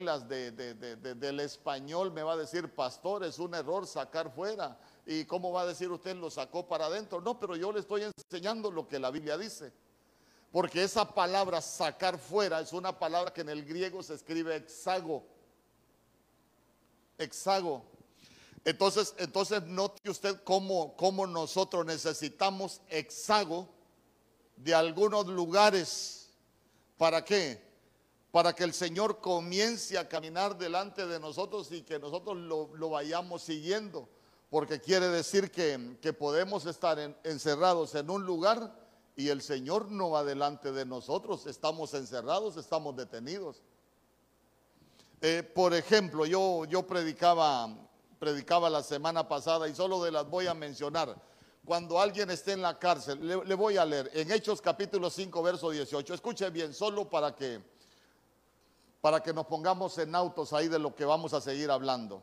reglas del español me va a decir, pastor, es un error sacar fuera. ¿Y cómo va a decir usted lo sacó para adentro? No, pero yo le estoy enseñando lo que la Biblia dice. Porque esa palabra sacar fuera es una palabra que en el griego se escribe hexago. Hexago. Entonces, entonces note usted cómo, cómo nosotros necesitamos hexago de algunos lugares. ¿Para qué? Para que el Señor comience a caminar delante de nosotros y que nosotros lo, vayamos siguiendo. Porque quiere decir que, que podemos estar encerrados en un lugar y el Señor no va delante de nosotros. Estamos encerrados, estamos detenidos. Eh, por ejemplo, yo, yo predicaba, predicaba la semana pasada y solo de las voy a mencionar. Cuando alguien esté en la cárcel, le, le voy a leer en Hechos capítulo 5, verso 18. Escuche bien, solo para que, para que nos pongamos en autos ahí de lo que vamos a seguir hablando.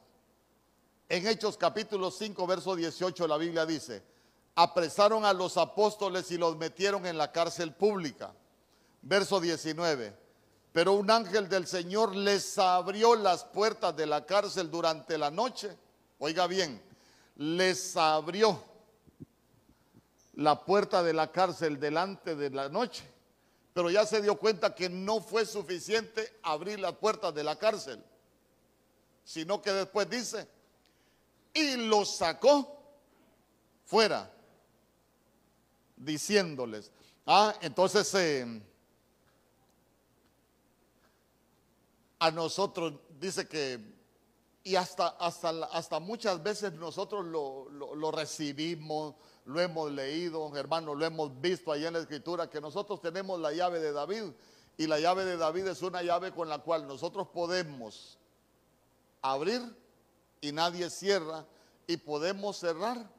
En Hechos capítulo 5, verso 18, la Biblia dice, apresaron a los apóstoles y los metieron en la cárcel pública. Verso 19. Pero un ángel del Señor les abrió las puertas de la cárcel durante la noche. Oiga bien, les abrió la puerta de la cárcel delante de la noche. Pero ya se dio cuenta que no fue suficiente abrir las puertas de la cárcel, sino que después dice, y los sacó fuera diciéndoles. Ah, entonces eh, a nosotros dice que, y hasta, hasta, hasta muchas veces nosotros lo, lo, recibimos, lo hemos leído, hermano, lo hemos visto ahí en la escritura, que nosotros tenemos la llave de David. Y la llave de David es una llave con la cual nosotros podemos abrir y nadie cierra, y podemos cerrar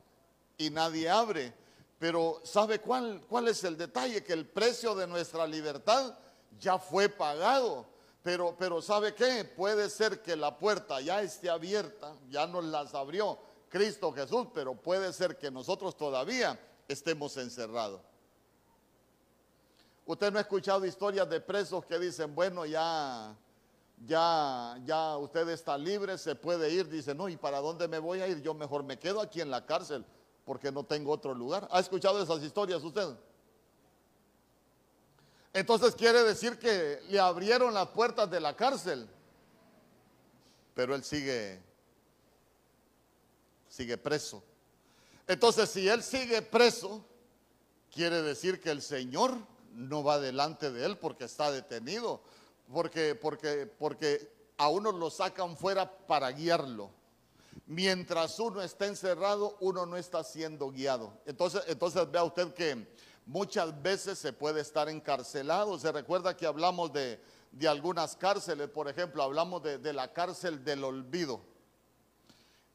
y nadie abre. Pero ¿sabe cuál, cuál es el detalle? Que el precio de nuestra libertad ya fue pagado. Pero, pero ¿sabe qué? Puede ser que la puerta ya esté abierta, ya nos las abrió Cristo Jesús, pero puede ser que nosotros todavía estemos encerrados. Usted no ha escuchado historias de presos que dicen, bueno, ya, ya, ya usted está libre, se puede ir. Dice, no, ¿y para dónde me voy a ir? Yo mejor me quedo aquí en la cárcel porque no tengo otro lugar. ¿Ha escuchado esas historias usted? Entonces quiere decir que le abrieron las puertas de la cárcel, pero él sigue, sigue preso. Entonces si él sigue preso, quiere decir que el Señor no va delante de él porque está detenido, porque, porque, porque a uno lo sacan fuera para guiarlo mientras uno está encerrado, uno no está siendo guiado. Entonces, entonces vea usted que muchas veces se puede estar encarcelado. Se recuerda que hablamos de, algunas cárceles, por ejemplo, hablamos de, de la cárcel del olvido.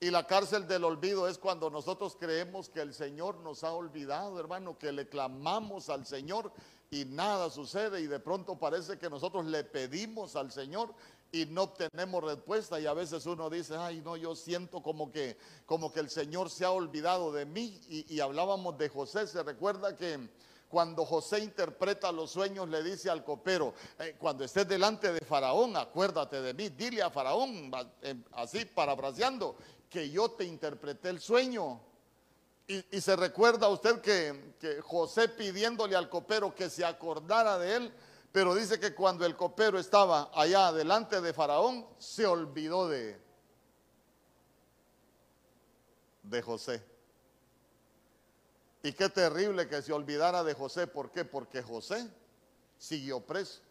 Y la cárcel del olvido es cuando nosotros creemos que el Señor nos ha olvidado, hermano, que le clamamos al Señor y nada sucede y de pronto parece que nosotros le pedimos al Señor y no obtenemos respuesta. Y a veces uno dice, ay no, yo siento como que, como que el Señor se ha olvidado de mí y, hablábamos de José, se recuerda que cuando José interpreta los sueños le dice al copero, eh, cuando estés delante de Faraón, acuérdate de mí, dile a Faraón, eh, así parafraseando, que yo te interpreté el sueño. Y, se recuerda usted que, José pidiéndole al copero que se acordara de él, pero dice que cuando el copero estaba allá delante de Faraón, se olvidó de, de José. Y qué terrible que se olvidara de José. ¿Por qué? Porque José siguió preso.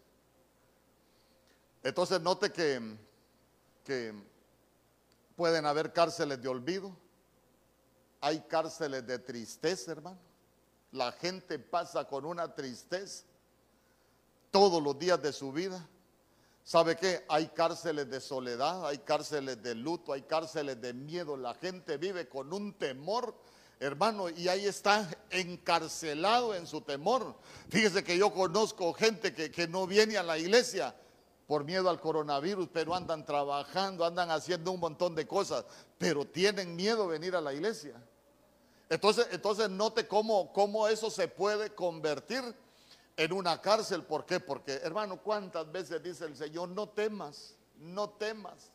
Entonces note que, que pueden haber cárceles de olvido. Hay cárceles de tristeza, hermano. La gente pasa con una tristeza todos los días de su vida. ¿Sabe qué? Hay cárceles de soledad, hay cárceles de luto, hay cárceles de miedo. La gente vive con un temor, hermano, y ahí está encarcelado en su temor. Fíjese que yo conozco gente que, que no viene a la iglesia por miedo al coronavirus, pero andan trabajando, andan haciendo un montón de cosas, pero tienen miedo venir a la iglesia. Entonces, entonces note cómo, cómo eso se puede convertir en una cárcel. ¿Por qué? Porque, hermano, ¿cuántas veces dice el Señor, no temas? no temas.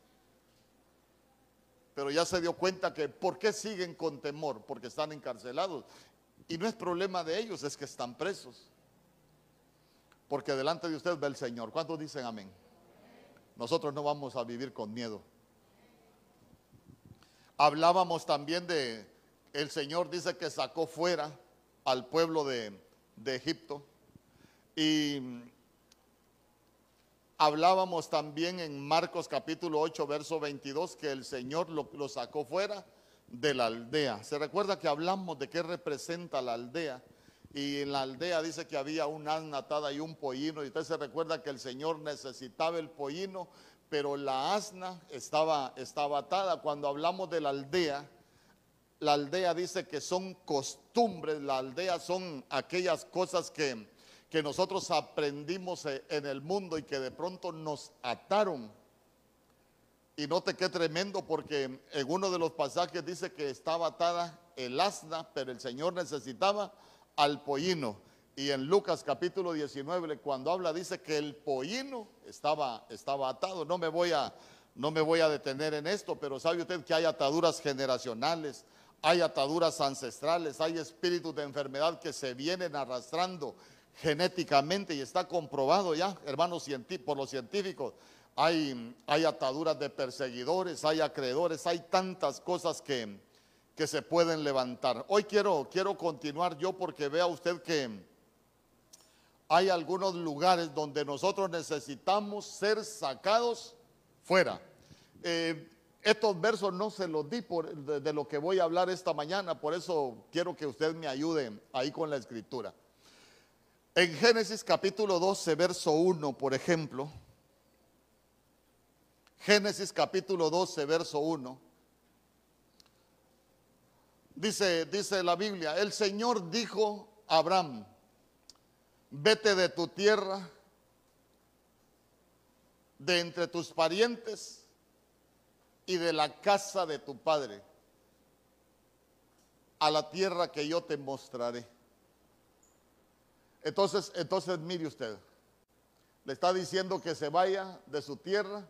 Pero ya se dio cuenta que ¿por qué siguen con temor? Porque están encarcelados. Y no es problema de ellos, es que están presos. Porque delante de usted ve el Señor. ¿Cuántos dicen amén? Nosotros no vamos a vivir con miedo. Hablábamos también de, el Señor dice que sacó fuera al pueblo de, de Egipto. Y hablábamos también en Marcos capítulo 8, verso 22, que el Señor lo, lo, sacó fuera de la aldea. Se recuerda que hablamos de qué representa la aldea. Y en la aldea dice que había un asna atada y un pollino. Y usted se recuerda que el Señor necesitaba el pollino, pero la asna estaba, estaba atada. Cuando hablamos de la aldea, la aldea dice que son costumbres, la aldea son aquellas cosas que, que nosotros aprendimos e, en el mundo y que de pronto nos ataron. Y note qué tremendo porque en uno de los pasajes dice que estaba atada el asna, pero el Señor necesitaba al pollino. Y en Lucas capítulo 19, cuando habla, dice que el pollino estaba, estaba atado. No me voy a, no me voy a detener en esto, pero sabe usted que hay ataduras generacionales, hay ataduras ancestrales, hay espíritus de enfermedad que se vienen arrastrando genéticamente y está comprobado ya, hermanos, por los científicos. Hay, hay ataduras de perseguidores, hay acreedores, hay tantas cosas que, que se pueden levantar. Hoy quiero, quiero continuar yo porque vea usted que hay algunos lugares donde nosotros necesitamos ser sacados fuera. Eh, estos versos no se los di por, de, lo que voy a hablar esta mañana, por eso quiero que usted me ayude ahí con la escritura. En Génesis capítulo 12, verso 1, por ejemplo, Génesis capítulo 12, verso 1, dice, dice la Biblia, el Señor dijo a Abraham, vete de tu tierra, de entre tus parientes, y de la casa de tu padre a la tierra que yo te mostraré. Entonces, entonces mire usted, le está diciendo que se vaya de su tierra,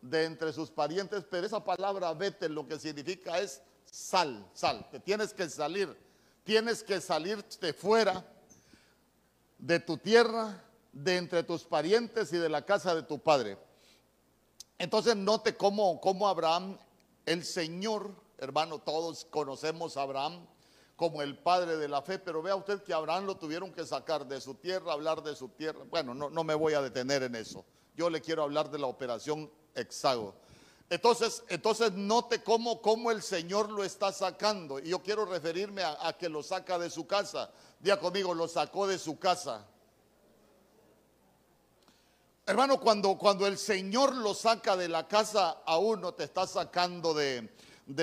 de entre sus parientes, pero esa palabra vete lo que significa es sal, sal, te tienes que salir, tienes que salirte fuera de tu tierra, de entre tus parientes y de la casa de tu padre. Entonces note cómo, cómo Abraham, el Señor, hermano, todos conocemos a Abraham como el padre de la fe, pero vea usted que Abraham lo tuvieron que sacar de su tierra, hablar de su tierra. Bueno, no, no me voy a detener en eso. Yo le quiero hablar de la operación Hexago. Entonces, entonces note cómo, cómo, el Señor lo está sacando. Y yo quiero referirme a, que lo saca de su casa. Día conmigo, lo sacó de su casa. Hermano, cuando, cuando el Señor lo saca de la casa a uno, te está sacando de,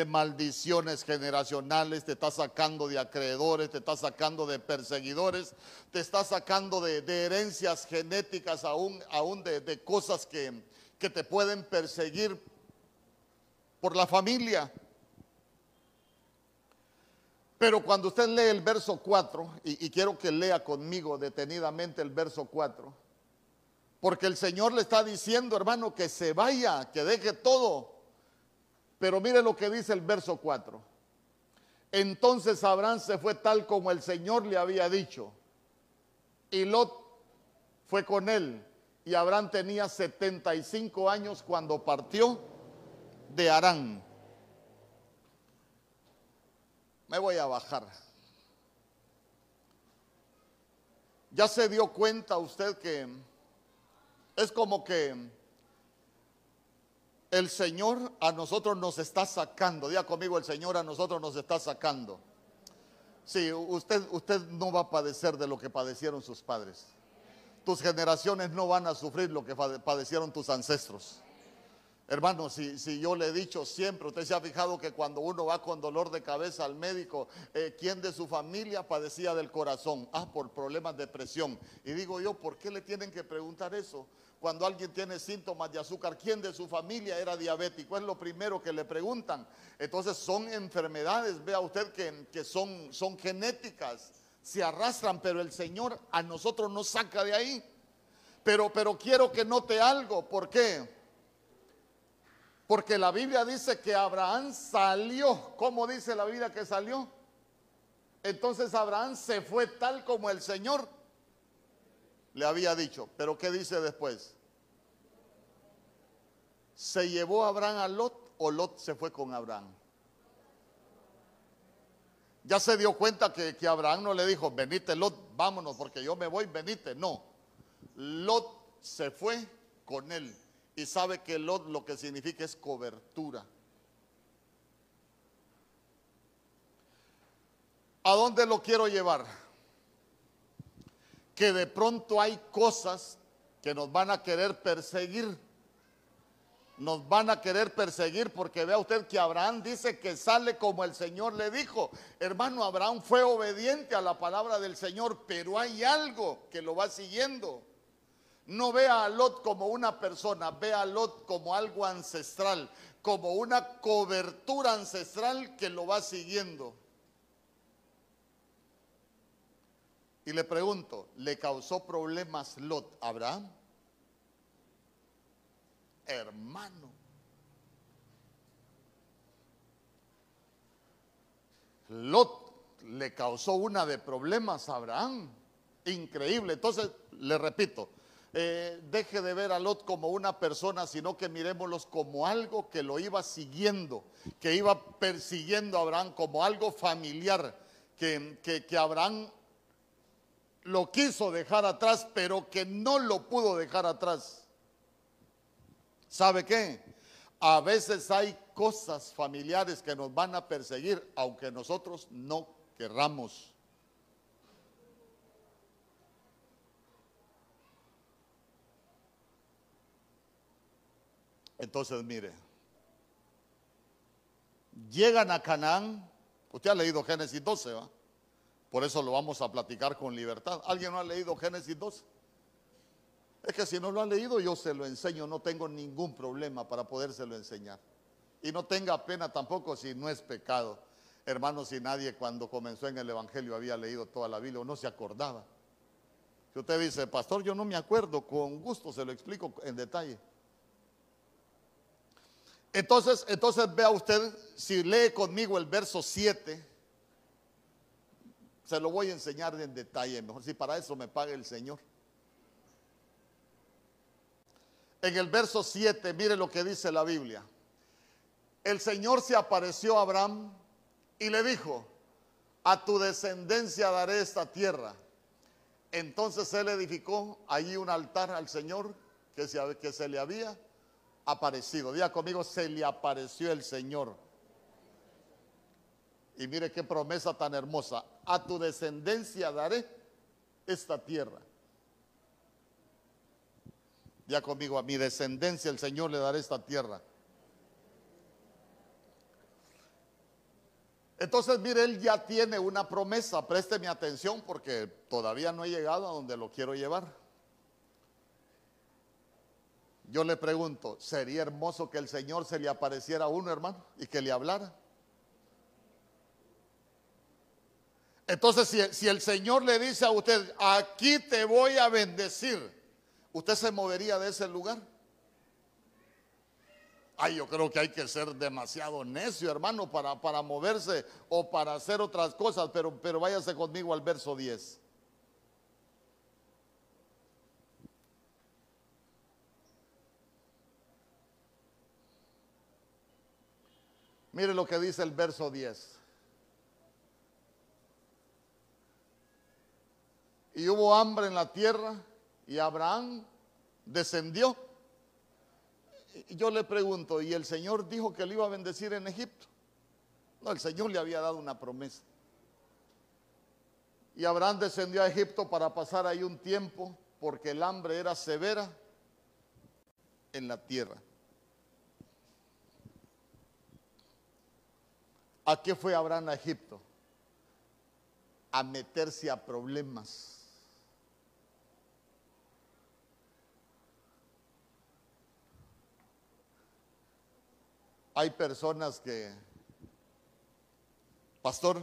maldiciones generacionales, te está sacando de acreedores, te está sacando de perseguidores, te está sacando de, herencias genéticas, aún, aún de, de, cosas que, que te pueden perseguir por la familia. Pero cuando usted lee el verso 4, y, quiero que lea conmigo detenidamente el verso 4, porque el Señor le está diciendo, hermano, que se vaya, que deje todo. Pero mire lo que dice el verso 4. Entonces Abraham se fue tal como el Señor le había dicho. Y Lot fue con él. Y Abraham tenía 75 años cuando partió de Arán. Me voy a bajar. Ya se dio cuenta usted que es como que el Señor a nosotros nos está sacando. Diga conmigo, el Señor a nosotros nos está sacando. Sí, usted, usted no va a padecer de lo que padecieron sus padres. Tus generaciones no van a sufrir lo que padecieron tus ancestros. Hermano, si, yo le he dicho siempre, usted se ha fijado que cuando uno va con dolor de cabeza al médico, eh, ¿quién de su familia padecía del corazón? Ah, por problemas de presión. Y digo yo, ¿por qué le tienen que preguntar eso? Cuando alguien tiene síntomas de azúcar, ¿quién de su familia era diabético? Es lo primero que le preguntan. Entonces son enfermedades, vea usted que, son genéticas, se arrastran, pero el Señor a nosotros nos saca de ahí. Pero, pero quiero que note algo, ¿por qué? Porque la Biblia dice que Abraham salió. ¿Cómo dice la Biblia que salió? Entonces Abraham se fue tal como el Señor le había dicho. Pero ¿qué dice después? ¿Se llevó Abraham a Lot o Lot se fue con Abraham? Ya se dio cuenta que, que Abraham no le dijo, venite Lot, vámonos porque yo me voy, venite. No, Lot se fue con él y sabe que Lot lo que significa es cobertura. ¿A dónde lo quiero llevar? Que de pronto hay cosas que nos van a querer perseguir. Nos van a querer perseguir porque vea usted que Abraham dice que sale como el Señor le dijo. Hermano, Abraham fue obediente a la palabra del Señor, pero hay algo que lo va siguiendo. No vea a Lot como una persona, vea a Lot como algo ancestral, como una cobertura ancestral que lo va siguiendo. Y le pregunto, ¿le causó problemas Lot a Abraham? Hermano. Lot le causó una de problemas a Abraham. Increíble. Entonces, le repito, eh, deje de ver a Lot como una persona, sino que miremoslos como algo que lo iba siguiendo, que iba persiguiendo a Abraham, como algo familiar, que, que, que Abraham lo quiso dejar atrás, pero que no lo pudo dejar atrás. ¿Sabe qué? A veces hay cosas familiares que nos van a perseguir, aunque nosotros no querramos. Entonces, mire, llegan a Canaán, usted ha leído Génesis 12, ¿va? Por eso lo vamos a platicar con libertad. ¿Alguien no ha leído Génesis 12? Es que si no lo ha leído, yo se lo enseño, no tengo ningún problema para podérselo enseñar. Y no tenga pena tampoco si no es pecado. Hermanos, si nadie cuando comenzó en el Evangelio había leído toda la Biblia o no se acordaba. Si usted dice, pastor, yo no me acuerdo, con gusto se lo explico en detalle. Entonces, entonces vea usted, si lee conmigo el verso 7, se lo voy a enseñar en detalle, mejor si para eso me paga el Señor. En el verso 7, mire lo que dice la Biblia. El Señor se apareció a Abraham y le dijo, a tu descendencia daré esta tierra. Entonces él edificó allí un altar al Señor que se, que se le había aparecido. Diga conmigo, se le apareció el Señor. Y mire qué promesa tan hermosa. A tu descendencia daré esta tierra. Ya conmigo, a mi descendencia el Señor le daré esta tierra. Entonces, mire, él ya tiene una promesa. Présteme atención porque todavía no he llegado a donde lo quiero llevar. Yo le pregunto, ¿sería hermoso que el Señor se le apareciera a uno, hermano, y que le hablara? Entonces, si, el Señor le dice a usted, aquí te voy a bendecir, ¿usted se movería de ese lugar? Ay, yo creo que hay que ser demasiado necio, hermano, para, para moverse o para hacer otras cosas, pero, pero váyase conmigo al verso 10. Mire lo que dice el verso 10. y hubo hambre en la tierra y Abraham descendió. Y yo le pregunto, ¿y el Señor dijo que le iba a bendecir en Egipto? No, el Señor le había dado una promesa. Y Abraham descendió a Egipto para pasar ahí un tiempo porque el hambre era severa en la tierra. ¿A qué fue Abraham a Egipto? A meterse a problemas Hay personas que, pastor,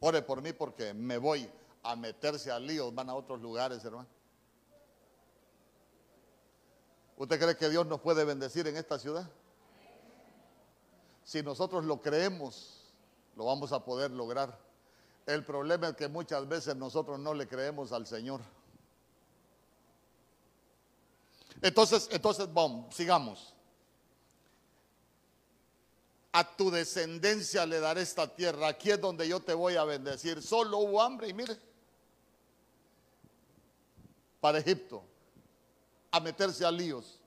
ore por mí porque me voy a meterse a líos, van a otros lugares, hermano. ¿Usted cree que Dios nos puede bendecir en esta ciudad? Si nosotros lo creemos, lo vamos a poder lograr. El problema es que muchas veces nosotros no le creemos al Señor. Entonces, entonces, vamos, sigamos. A tu descendencia le daré esta tierra. Aquí es donde yo te voy a bendecir. Solo hubo hambre y mire, para Egipto, a meterse a líos.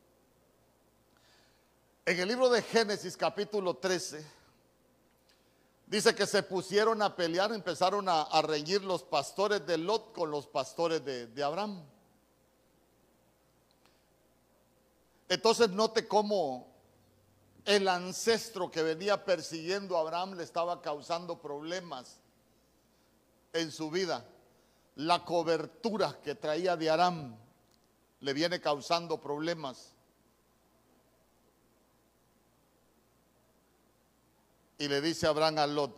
En el libro de Génesis capítulo 13, dice que se pusieron a pelear, empezaron a, reñir los pastores de Lot con los pastores de, de Abraham. Entonces note cómo el ancestro que venía persiguiendo a Abraham le estaba causando problemas en su vida. La cobertura que traía de Aram le viene causando problemas. Y le dice Abraham a Lot,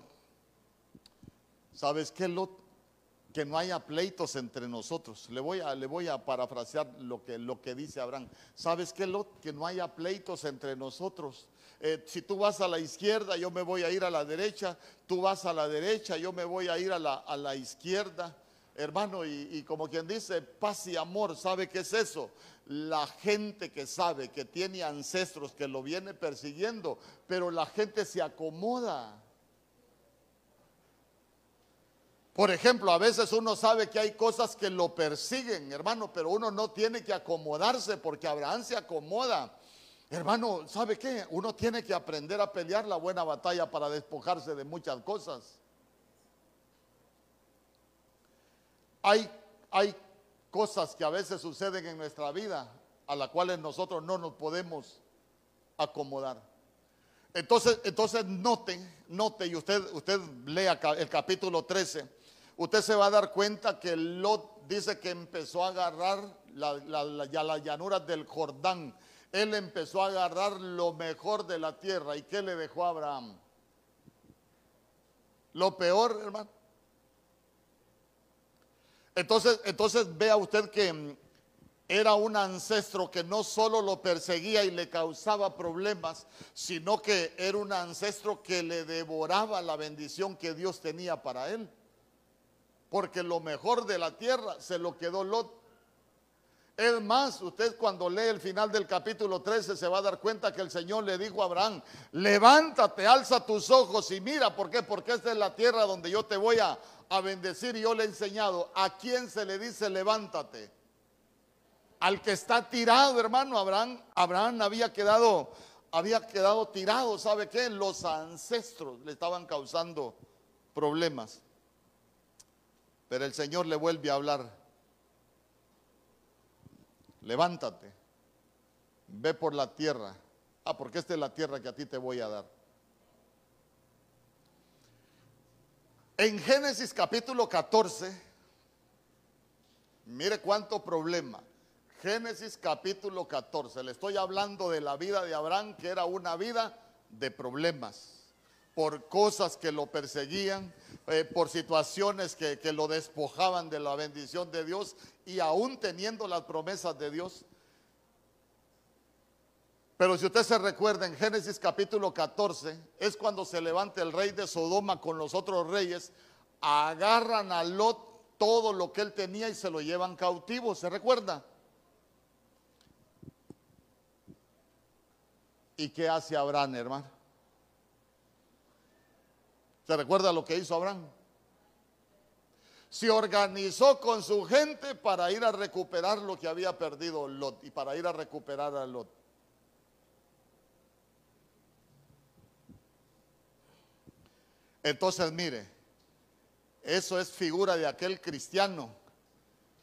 ¿sabes qué Lot? que no haya pleitos entre nosotros. Le voy a, le voy a parafrasear lo que, lo que dice Abraham. ¿Sabes qué, Lot? Que no haya pleitos entre nosotros. Eh, si tú vas a la izquierda, yo me voy a ir a la derecha. Tú vas a la derecha, yo me voy a ir a la, a la izquierda. Hermano, y, como quien dice, paz y amor, ¿sabe qué es eso? La gente que sabe que tiene ancestros que lo viene persiguiendo, pero la gente se acomoda. Por ejemplo, a veces uno sabe que hay cosas que lo persiguen, hermano, pero uno no tiene que acomodarse porque Abraham se acomoda. Hermano, ¿sabe qué? Uno tiene que aprender a pelear la buena batalla para despojarse de muchas cosas. Hay, cosas que a veces suceden en nuestra vida a las cuales nosotros no nos podemos acomodar. Entonces, entonces note, note, y usted, usted lea el capítulo 13 usted se va a dar cuenta que Lot dice que empezó a agarrar ya las llanuras del Jordán. Él empezó a agarrar lo mejor de la tierra. ¿Y qué le dejó a Abraham? Lo peor, hermano. Entonces, entonces vea usted que mm, era un ancestro que no solo lo perseguía y le causaba problemas, sino que era un ancestro que le devoraba la bendición que Dios tenía para él porque lo mejor de la tierra se lo quedó Lot. Es más, usted cuando lee el final del capítulo 13 se va a dar cuenta que el Señor le dijo a Abraham, levántate, alza tus ojos y mira, ¿por qué? Porque esta es la tierra donde yo te voy a, a bendecir y yo le he enseñado. ¿A quién se le dice levántate? Al que está tirado, hermano, Abraham, Abraham había quedado, había quedado tirado, ¿sabe qué? Los ancestros le estaban causando problemas. Pero el Señor le vuelve a hablar. Levántate, ve por la tierra. Ah, porque esta es la tierra que a ti te voy a dar. En Génesis capítulo 14, mire cuánto problema. Génesis capítulo 14, le estoy hablando de la vida de Abraham, que era una vida de problemas, por cosas que lo perseguían, eh, por situaciones que, que lo despojaban de la bendición de Dios y aún teniendo las promesas de Dios. Pero si usted se recuerda en Génesis capítulo 14, es cuando se levanta el rey de Sodoma con los otros reyes, agarran a Lot todo lo que él tenía y se lo llevan cautivo, ¿se recuerda? ¿Y qué hace Abraham, hermano? ¿Se recuerda lo que hizo Abraham? Se organizó con su gente para ir a recuperar lo que había perdido Lot y para ir a recuperar a Lot. Entonces, mire, eso es figura de aquel cristiano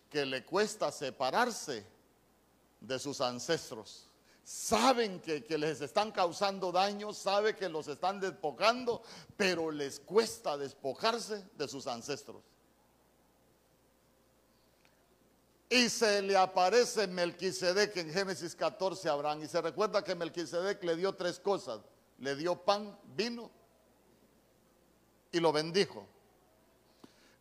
que le cuesta separarse de sus ancestros saben que, les están causando daño, sabe que los están despojando, pero les cuesta despojarse de sus ancestros. Y se le aparece Melquisedec en Génesis 14 a Abraham. Y se recuerda que Melquisedec le dio tres cosas: le dio pan, vino y lo bendijo.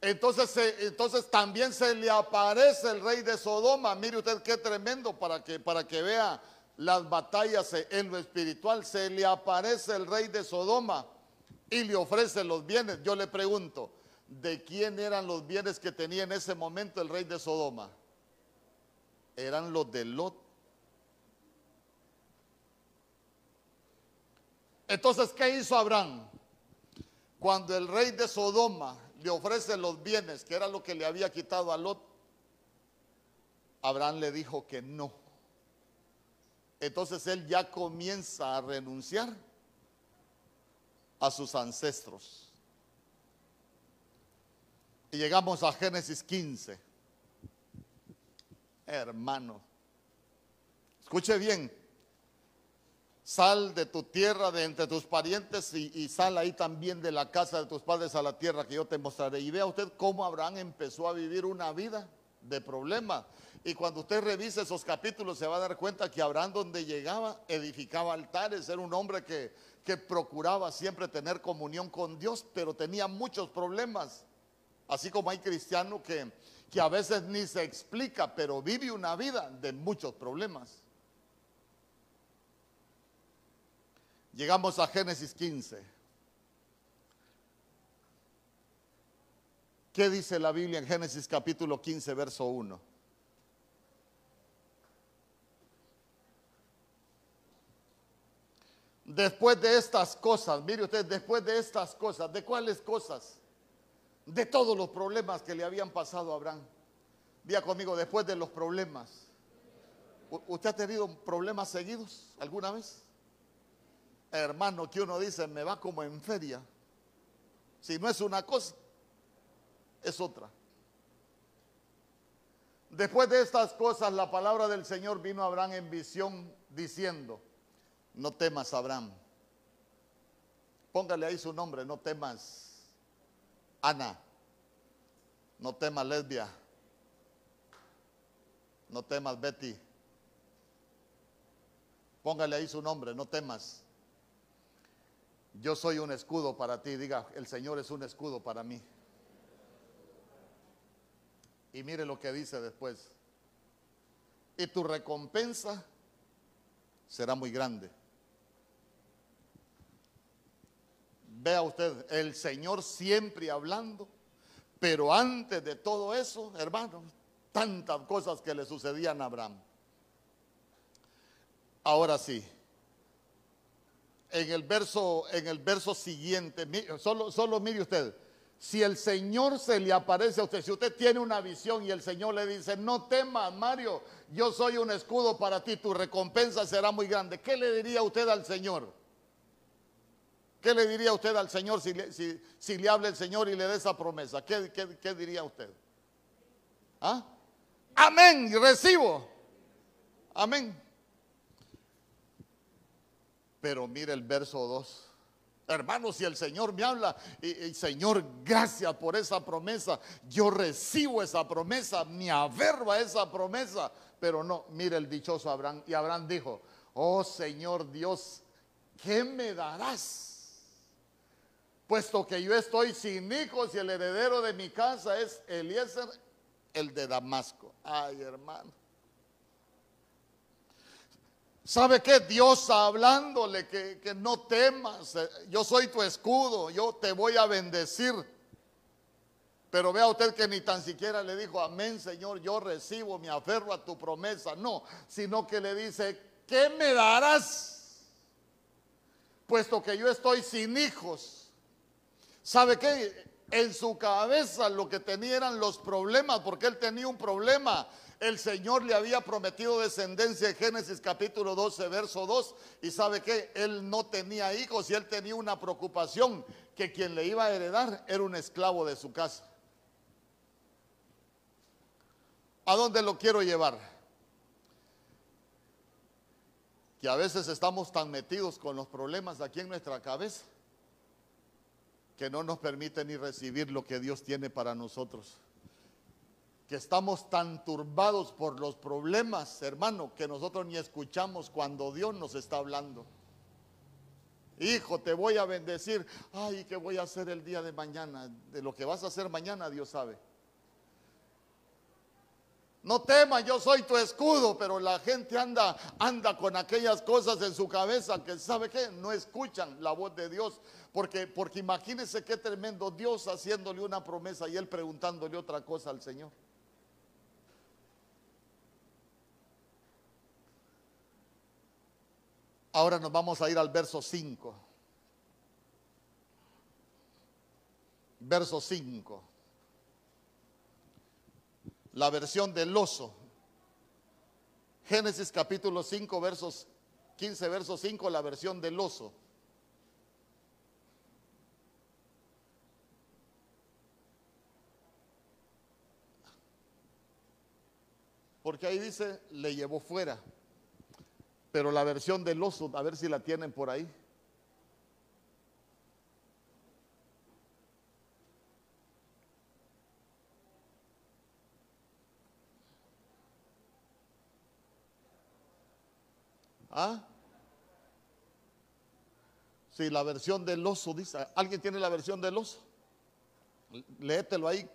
Entonces, entonces también se le aparece el rey de Sodoma. Mire usted qué tremendo para que, para que vea las batallas en lo espiritual, se le aparece el rey de Sodoma y le ofrece los bienes. Yo le pregunto, ¿de quién eran los bienes que tenía en ese momento el rey de Sodoma? Eran los de Lot. Entonces, ¿qué hizo Abraham? Cuando el rey de Sodoma le ofrece los bienes, que era lo que le había quitado a Lot, Abraham le dijo que no. Entonces él ya comienza a renunciar a sus ancestros. Y llegamos a Génesis 15. Hermano, escuche bien, sal de tu tierra, de entre tus parientes y, sal ahí también de la casa de tus padres a la tierra que yo te mostraré. Y vea usted cómo Abraham empezó a vivir una vida de problemas. Y cuando usted revise esos capítulos se va a dar cuenta que Abraham donde llegaba edificaba altares, era un hombre que, que procuraba siempre tener comunión con Dios, pero tenía muchos problemas. Así como hay cristianos que, que a veces ni se explica, pero vive una vida de muchos problemas. Llegamos a Génesis 15. ¿Qué dice la Biblia en Génesis capítulo 15, verso 1? Después de estas cosas, mire usted, después de estas cosas, ¿de cuáles cosas? De todos los problemas que le habían pasado a Abraham. Día conmigo, después de los problemas. ¿Usted ha tenido problemas seguidos alguna vez? hermano, que uno dice, me va como en feria. Si no es una cosa, es otra. Después de estas cosas, la palabra del Señor vino a Abraham en visión diciendo, no temas, Abraham. Póngale ahí su nombre, no temas, Ana. No temas, lesbia. No temas, Betty. Póngale ahí su nombre, no temas. Yo soy un escudo para ti. Diga, el Señor es un escudo para mí. Y mire lo que dice después. Y tu recompensa será muy grande. Vea usted, el Señor siempre hablando, pero antes de todo eso, hermanos, tantas cosas que le sucedían a Abraham. Ahora sí, en el verso, en el verso siguiente, solo, solo mire usted, si el Señor se le aparece a usted, si usted tiene una visión y el Señor le dice, no temas, Mario, yo soy un escudo para ti, tu recompensa será muy grande. ¿Qué le diría usted al Señor? ¿Qué le diría usted al Señor si le, habla el Señor y le da esa promesa? ¿Qué, diría usted? ¿Ah? Amén, recibo. Amén. Pero mire el verso 2. Hermanos, si el Señor me habla, y, Señor, gracias por esa promesa, yo recibo esa promesa, me averba esa promesa. Pero no, mire el dichoso Abraham. Y Abraham dijo, oh Señor Dios, ¿qué me darás? Puesto que yo estoy sin hijos y el heredero de mi casa es Eliezer, el de Damasco. Ay, hermano. ¿Sabe qué? Dios hablándole que, que, no temas, eh, yo soy tu escudo, yo te voy a bendecir. Pero vea usted que ni tan siquiera le dijo, amén Señor, yo recibo, me aferro a tu promesa. No, sino que le dice, ¿qué me darás? Puesto que yo estoy sin hijos. ¿Sabe qué? En su cabeza lo que tenía eran los problemas, porque él tenía un problema el Señor le había prometido descendencia en Génesis capítulo 12, verso 2. Y sabe que él no tenía hijos y él tenía una preocupación que quien le iba a heredar era un esclavo de su casa. ¿A dónde lo quiero llevar? Que a veces estamos tan metidos con los problemas aquí en nuestra cabeza que no nos permite ni recibir lo que Dios tiene para nosotros que estamos tan turbados por los problemas, hermano, que nosotros ni escuchamos cuando Dios nos está hablando. Hijo, te voy a bendecir. Ay, ¿qué voy a hacer el día de mañana? De lo que vas a hacer mañana, Dios sabe. No temas, yo soy tu escudo, pero la gente anda, anda con aquellas cosas en su cabeza que sabe que no escuchan la voz de Dios. Porque, porque imagínense qué tremendo Dios haciéndole una promesa y él preguntándole otra cosa al Señor. Ahora nos vamos a ir al verso 5. Verso 5 la versión del oso. Génesis capítulo 5, versos 15, verso 5, la versión del oso. Porque ahí dice, le llevó fuera. Pero la versión del oso, a ver si la tienen por ahí. ¿Ah? Sí, la versión del oso dice. ¿Alguien tiene la versión del oso? Léetelo ahí.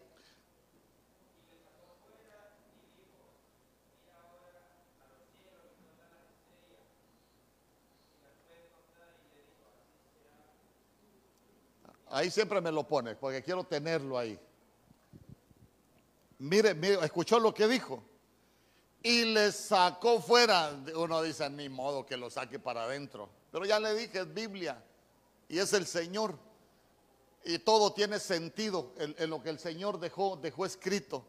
Ahí siempre me lo pone, porque quiero tenerlo ahí. Mire, mire, escuchó lo que dijo y le sacó fuera. Uno dice, ni modo que lo saque para adentro. Pero ya le dije, es Biblia y es el Señor. Y todo tiene sentido en, lo que el Señor dejó, escrito.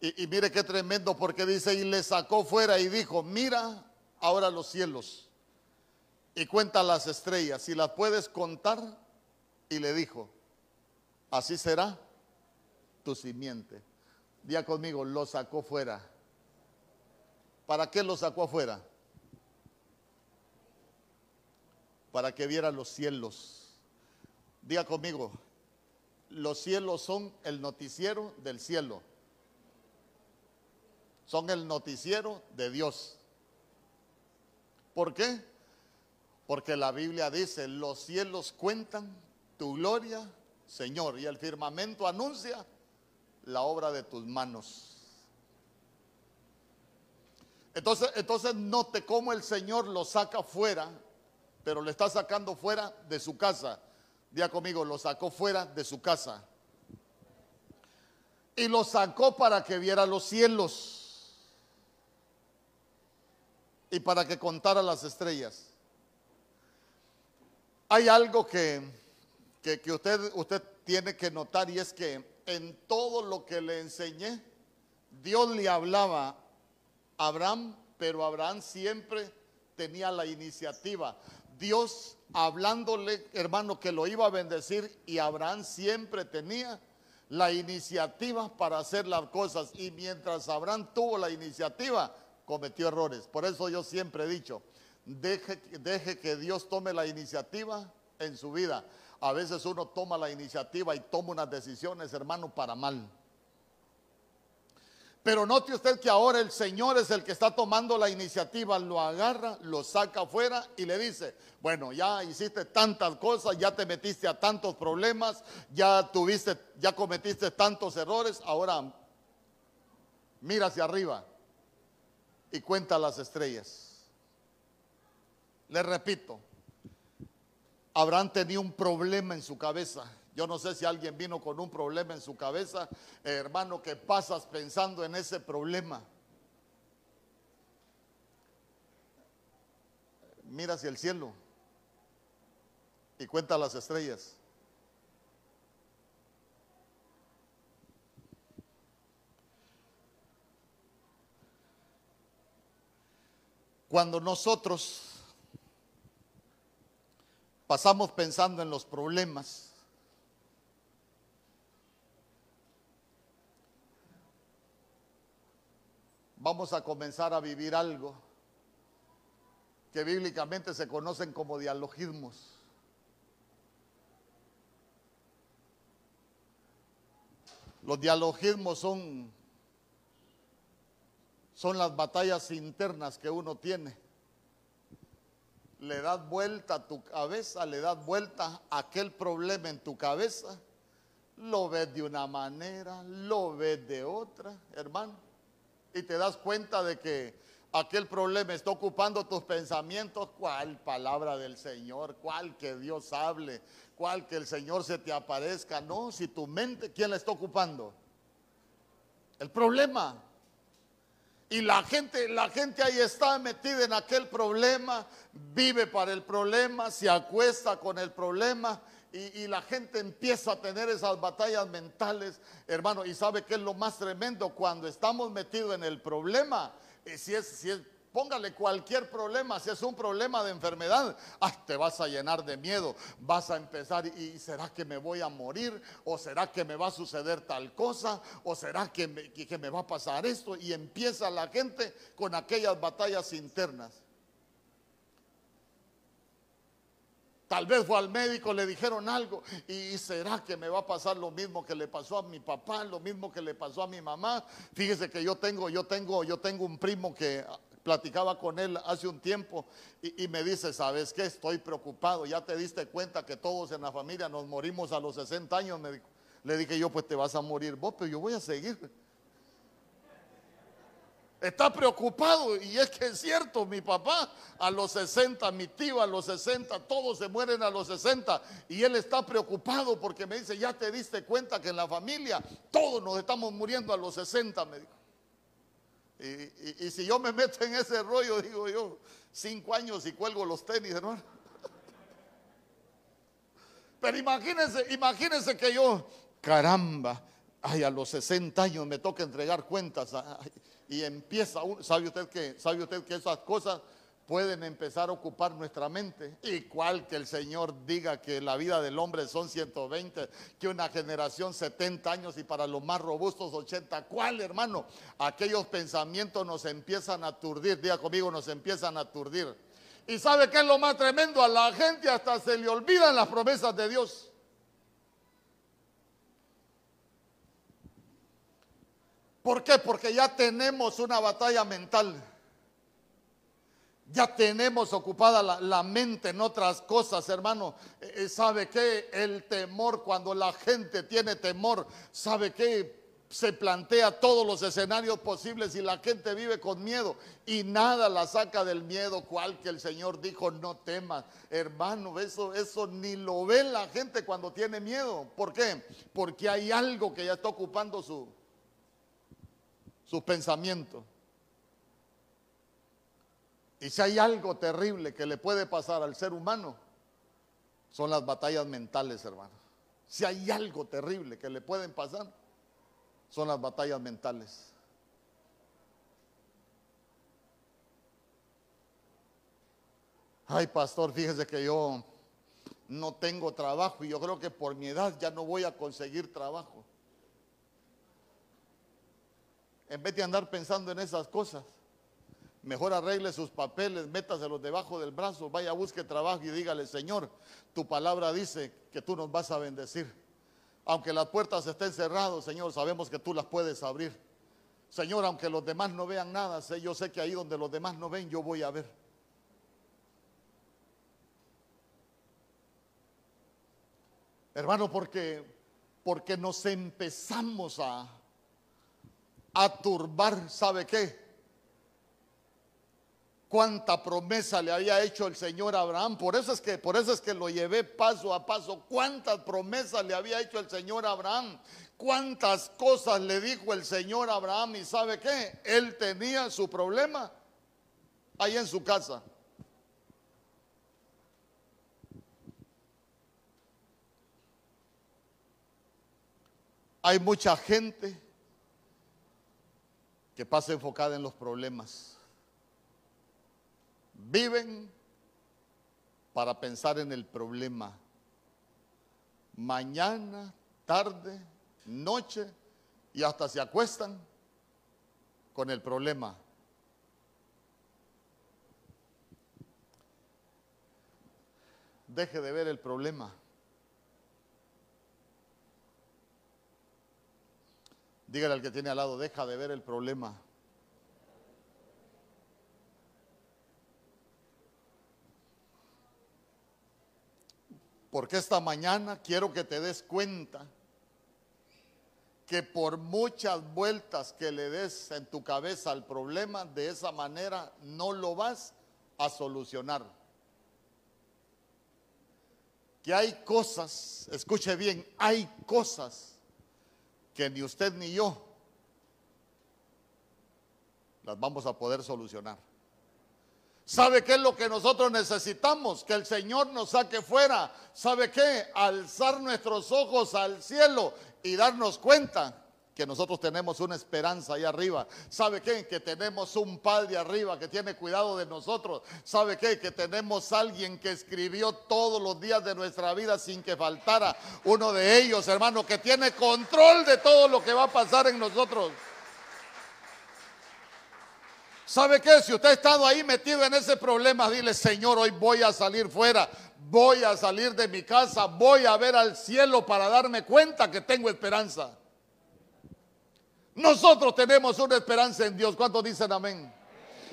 Y, y mire qué tremendo porque dice, y le sacó fuera y dijo, mira ahora los cielos y cuenta las estrellas, si las puedes contar. Y le dijo, así será tu simiente. Día conmigo, lo sacó fuera ¿Para qué lo sacó afuera? Para que viera los cielos. Diga conmigo, los cielos son el noticiero del cielo. Son el noticiero de Dios. ¿Por qué? Porque la Biblia dice, los cielos cuentan tu gloria, Señor, y el firmamento anuncia la obra de tus manos. Entonces, entonces note cómo el Señor lo saca fuera, pero le está sacando fuera de su casa. Día conmigo, lo sacó fuera de su casa. Y lo sacó para que viera los cielos y para que contara las estrellas. Hay algo que, que, que usted, usted tiene que notar y es que en todo lo que le enseñé, Dios le hablaba Abraham, pero Abraham siempre tenía la iniciativa. Dios hablándole, hermano, que lo iba a bendecir y Abraham siempre tenía la iniciativa para hacer las cosas. Y mientras Abraham tuvo la iniciativa, cometió errores. Por eso yo siempre he dicho, deje, deje que Dios tome la iniciativa en su vida. A veces uno toma la iniciativa y toma unas decisiones, hermano, para mal. Pero note usted que ahora el Señor es el que está tomando la iniciativa, lo agarra, lo saca afuera y le dice, bueno, ya hiciste tantas cosas, ya te metiste a tantos problemas, ya tuviste, ya cometiste tantos errores, ahora mira hacia arriba y cuenta las estrellas. Le repito, Abraham tenía un problema en su cabeza yo no sé si alguien vino con un problema en su cabeza, hermano, que pasas pensando en ese problema. Mira hacia el cielo y cuenta las estrellas. Cuando nosotros pasamos pensando en los problemas, vamos a comenzar a vivir algo que bíblicamente se conocen como dialogismos. Los dialogismos son, son las batallas internas que uno tiene. Le das vuelta a tu cabeza, le das vuelta a aquel problema en tu cabeza, lo ves de una manera, lo ves de otra, hermano y te das cuenta de que aquel problema está ocupando tus pensamientos, ¿cuál palabra del Señor? ¿Cuál que Dios hable? ¿Cuál que el Señor se te aparezca? No, si tu mente, ¿quién la está ocupando? El problema. Y la gente, la gente ahí está metida en aquel problema, vive para el problema, se acuesta con el problema y, la gente empieza a tener esas batallas mentales, hermano. Y sabe que es lo más tremendo cuando estamos metidos en el problema. Eh, si es, si es Póngale cualquier problema, si es un problema de enfermedad, te vas a llenar de miedo, vas a empezar y, será que me voy a morir o será que me va a suceder tal cosa o será que que me va a pasar esto y empieza la gente con aquellas batallas internas. Tal vez fue al médico, le dijeron algo y será que me va a pasar lo mismo que le pasó a mi papá, lo mismo que le pasó a mi mamá. Fíjese que yo tengo, yo tengo, yo tengo un primo que platicaba con él hace un tiempo y, me dice, ¿sabes qué? Estoy preocupado. Ya te diste cuenta que todos en la familia nos morimos a los 60 años. Le dije yo, pues te vas a morir vos, pero yo voy a seguir. Está preocupado y es que es cierto, mi papá a los 60, mi tío a los 60, todos se mueren a los 60 y él está preocupado porque me dice, ya te diste cuenta que en la familia todos nos estamos muriendo a los 60, me dijo. Y, si yo me meto en ese rollo, digo yo, cinco años y cuelgo los tenis, hermano. Pero imagínense, imagínense que yo, caramba, ay, a los 60 años me toca entregar cuentas y empieza, ¿sabe usted que, sabe usted que esas cosas pueden empezar a ocupar nuestra mente. Y cual que el Señor diga que la vida del hombre son 120, que una generación 70 años y para los más robustos 80. ¿Cuál, hermano? Aquellos pensamientos nos empiezan a aturdir. Diga conmigo, nos empiezan a aturdir. ¿Y sabe qué es lo más tremendo? A la gente hasta se le olvidan las promesas de Dios. ¿Por qué? Porque ya tenemos una batalla mental. Ya tenemos ocupada la, mente en otras cosas, hermano. Eh, eh, ¿Sabe qué? El temor, cuando la gente tiene temor, ¿sabe qué? Se plantea todos los escenarios posibles y la gente vive con miedo y nada la saca del miedo, cual que el Señor dijo, no temas. Hermano, eso, eso ni lo ve la gente cuando tiene miedo. ¿Por qué? Porque hay algo que ya está ocupando su, sus pensamientos. Y si hay algo terrible que le puede pasar al ser humano, son las batallas mentales, hermano. Si hay algo terrible que le pueden pasar, son las batallas mentales. Ay, pastor, fíjese que yo no tengo trabajo y yo creo que por mi edad ya no voy a conseguir trabajo. En vez de andar pensando en esas cosas, Mejor arregle sus papeles, métaselos debajo del brazo, vaya, busque trabajo y dígale, Señor, tu palabra dice que tú nos vas a bendecir. Aunque las puertas estén cerradas, Señor, sabemos que tú las puedes abrir. Señor, aunque los demás no vean nada, yo sé que ahí donde los demás no ven, yo voy a ver. Hermano, porque, porque nos empezamos a, a turbar, ¿sabe qué? cuánta promesa le había hecho el Señor a Abraham. Por eso es que, por eso es que lo llevé paso a paso. Cuántas promesas le había hecho el Señor a Abraham. Cuántas cosas le dijo el Señor a Abraham. Y sabe qué? Él tenía su problema ahí en su casa. Hay mucha gente que pasa enfocada en los problemas viven para pensar en el problema. Mañana, tarde, noche y hasta se acuestan con el problema. Deje de ver el problema. Dígale al que tiene al lado, deja de ver el problema. Porque esta mañana quiero que te des cuenta que por muchas vueltas que le des en tu cabeza al problema, de esa manera no lo vas a solucionar. Que hay cosas, escuche bien, hay cosas que ni usted ni yo las vamos a poder solucionar. ¿Sabe qué es lo que nosotros necesitamos? Que el Señor nos saque fuera. ¿Sabe qué? Alzar nuestros ojos al cielo y darnos cuenta que nosotros tenemos una esperanza ahí arriba. ¿Sabe qué? Que tenemos un Padre arriba que tiene cuidado de nosotros. ¿Sabe qué? Que tenemos alguien que escribió todos los días de nuestra vida sin que faltara uno de ellos, hermano, que tiene control de todo lo que va a pasar en nosotros. ¿Sabe qué? Si usted ha estado ahí metido en ese problema, dile, Señor, hoy voy a salir fuera voy a salir de mi casa, voy a ver al cielo para darme cuenta que tengo esperanza. Nosotros tenemos una esperanza en Dios. ¿Cuántos dicen amén?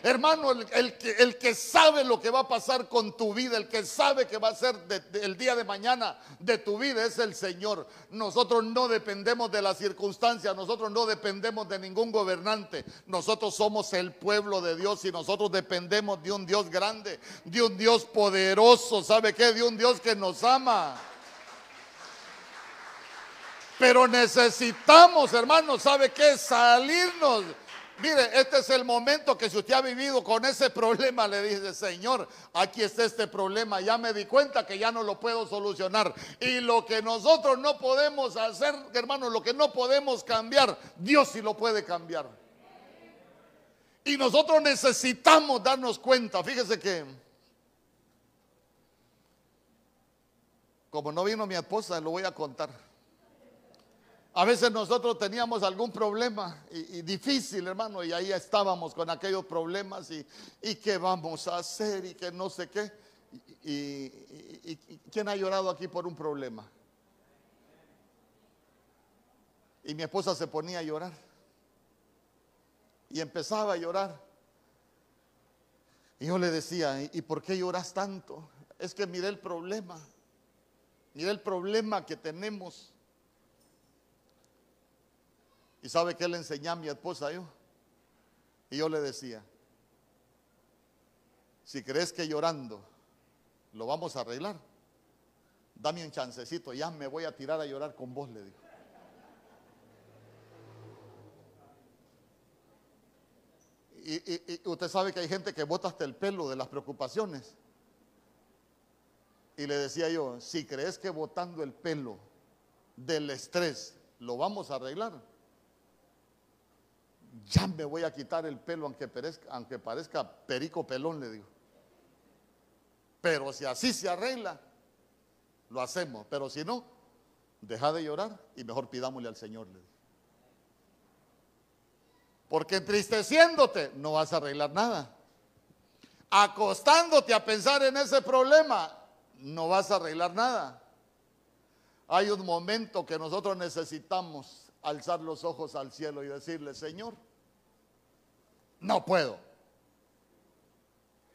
Hermano, el, que, sabe lo que va a pasar con tu vida, el que sabe que va a ser el día de mañana de tu vida es el Señor. Nosotros no dependemos de las circunstancias, nosotros no dependemos de ningún gobernante. Nosotros somos el pueblo de Dios y nosotros dependemos de un Dios grande, de un Dios poderoso. ¿Sabe qué? De un Dios que nos ama. Pero necesitamos, hermano, ¿sabe qué? Salirnos Mire, este es el momento que si usted ha vivido con ese problema, le dice, Señor, aquí está este problema, ya me di cuenta que ya no lo puedo solucionar. Y lo que nosotros no podemos hacer, hermano, lo que no podemos cambiar, Dios sí lo puede cambiar. Y nosotros necesitamos darnos cuenta, fíjese que, como no vino mi esposa, lo voy a contar. A veces nosotros teníamos algún problema y, difícil, hermano, y ahí estábamos con aquellos problemas y, y qué vamos a hacer y que no sé qué. Y, quién ha llorado aquí por un problema? Y mi esposa se ponía a llorar. Y empezaba a llorar. Y yo le decía, ¿y por qué lloras tanto? Es que mire el problema. Mire el problema que tenemos. ¿Y sabe qué le enseñé a mi esposa yo? Y yo le decía, si crees que llorando lo vamos a arreglar, dame un chancecito, ya me voy a tirar a llorar con vos, le digo. Y, usted sabe que hay gente que bota hasta el pelo de las preocupaciones. Y le decía yo, si crees que botando el pelo del estrés lo vamos a arreglar, ya me voy a quitar el pelo aunque parezca, perico pelón, le digo. Pero si así se arregla, lo hacemos. Pero si no, deja de llorar y mejor pidámosle al Señor. Le digo. Porque entristeciéndote no vas a arreglar nada. Acostándote a pensar en ese problema, no vas a arreglar nada. Hay un momento que nosotros necesitamos alzar los ojos al cielo y decirle, Señor, no puedo.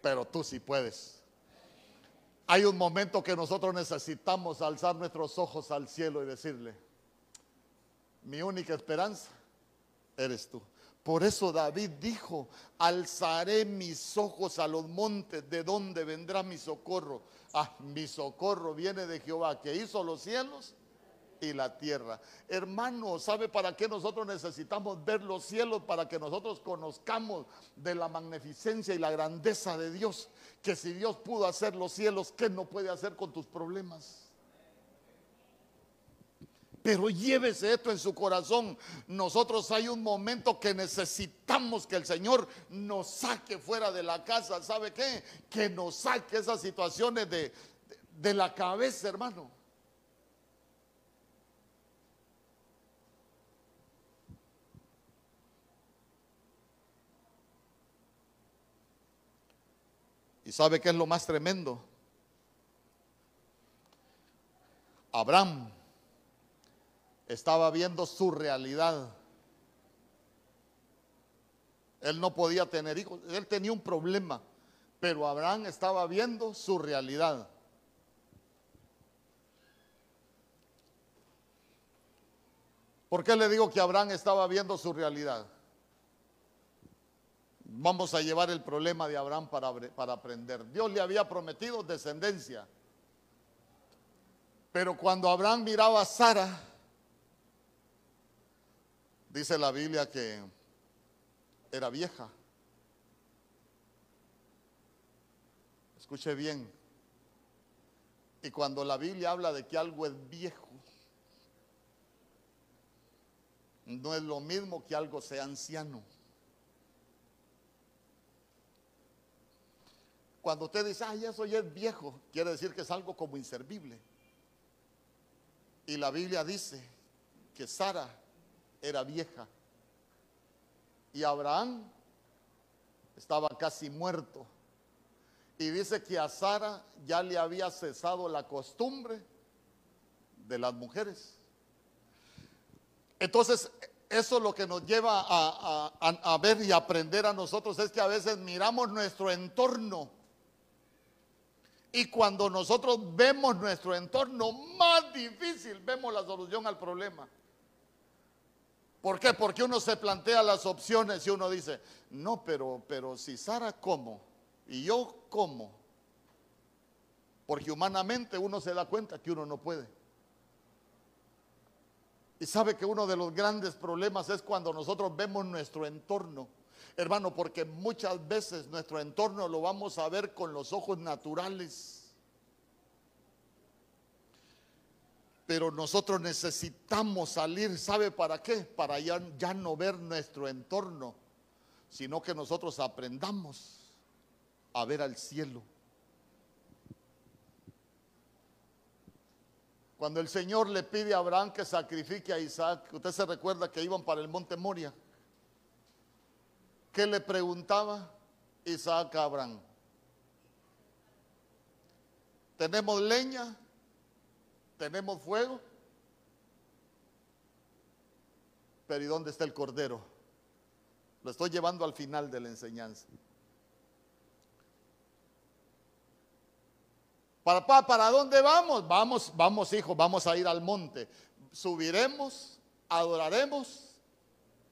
Pero tú sí puedes. Hay un momento que nosotros necesitamos alzar nuestros ojos al cielo y decirle, mi única esperanza eres tú. Por eso David dijo, alzaré mis ojos a los montes, ¿de dónde vendrá mi socorro? Ah, mi socorro viene de Jehová, que hizo los cielos y la tierra. Hermano, ¿sabe para qué nosotros necesitamos ver los cielos? Para que nosotros conozcamos de la magnificencia y la grandeza de Dios. Que si Dios pudo hacer los cielos, ¿qué no puede hacer con tus problemas? Pero llévese esto en su corazón. Nosotros hay un momento que necesitamos que el Señor nos saque fuera de la casa. ¿Sabe qué? Que nos saque esas situaciones de, de la cabeza, hermano. ¿Y sabe qué es lo más tremendo? Abraham estaba viendo su realidad. Él no podía tener hijos, él tenía un problema, pero Abraham estaba viendo su realidad. ¿Por qué le digo que Abraham estaba viendo su realidad? Vamos a llevar el problema de Abraham para, para aprender. Dios le había prometido descendencia. Pero cuando Abraham miraba a Sara, dice la Biblia que era vieja. Escuche bien. Y cuando la Biblia habla de que algo es viejo, no es lo mismo que algo sea anciano. Cuando usted dice, ay, eso ya es viejo, quiere decir que es algo como inservible. Y la Biblia dice que Sara era vieja y Abraham estaba casi muerto. Y dice que a Sara ya le había cesado la costumbre de las mujeres. Entonces, eso lo que nos lleva a, ver y aprender a nosotros es que a veces miramos nuestro entorno. Y cuando nosotros vemos nuestro entorno más difícil, vemos la solución al problema. ¿Por qué? Porque uno se plantea las opciones y uno dice, no, pero, pero si Sara como y yo como, porque humanamente uno se da cuenta que uno no puede. Y sabe que uno de los grandes problemas es cuando nosotros vemos nuestro entorno. Hermano, porque muchas veces nuestro entorno lo vamos a ver con los ojos naturales. Pero nosotros necesitamos salir, ¿sabe para qué? Para ya, no ver nuestro entorno, sino que nosotros aprendamos a ver al cielo. Cuando el Señor le pide a Abraham que sacrifique a Isaac, usted se recuerda que iban para el monte Moria. ¿Qué le preguntaba Isaac a Abraham? ¿Tenemos leña? ¿Tenemos fuego? Pero ¿y dónde está el cordero? Lo estoy llevando al final de la enseñanza. Papá, ¿para dónde vamos? Vamos, vamos, hijo, vamos a ir al monte. Subiremos, adoraremos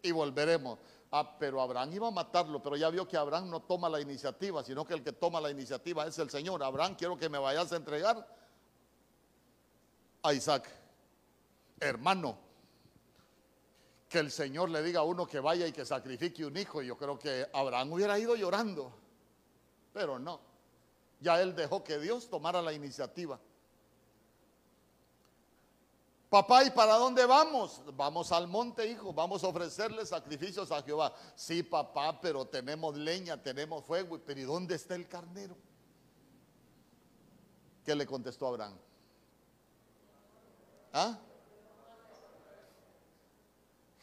y volveremos. Ah, pero Abraham iba a matarlo, pero ya vio que Abraham no toma la iniciativa, sino que el que toma la iniciativa es el Señor. Abraham, quiero que me vayas a entregar a Isaac. Hermano, que el Señor le diga a uno que vaya y que sacrifique un hijo, yo creo que Abraham hubiera ido llorando, pero no. Ya él dejó que Dios tomara la iniciativa. Papá, ¿y para dónde vamos? Vamos al monte, hijo. Vamos a ofrecerle sacrificios a Jehová. Sí, papá, pero tenemos leña, tenemos fuego. Pero ¿y dónde está el carnero? ¿Qué le contestó Abraham? ¿Ah?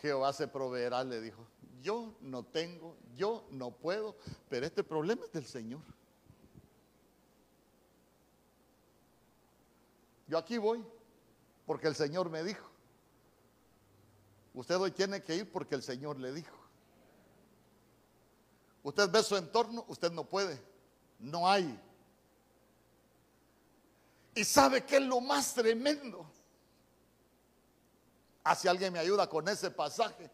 Jehová se proveerá, le dijo. Yo no tengo, yo no puedo, pero este problema es del Señor. Yo aquí voy porque el Señor me dijo. Usted hoy tiene que ir porque el Señor le dijo. Usted ve su entorno, usted no puede. No hay. Y sabe que es lo más tremendo. Así alguien me ayuda con ese pasaje.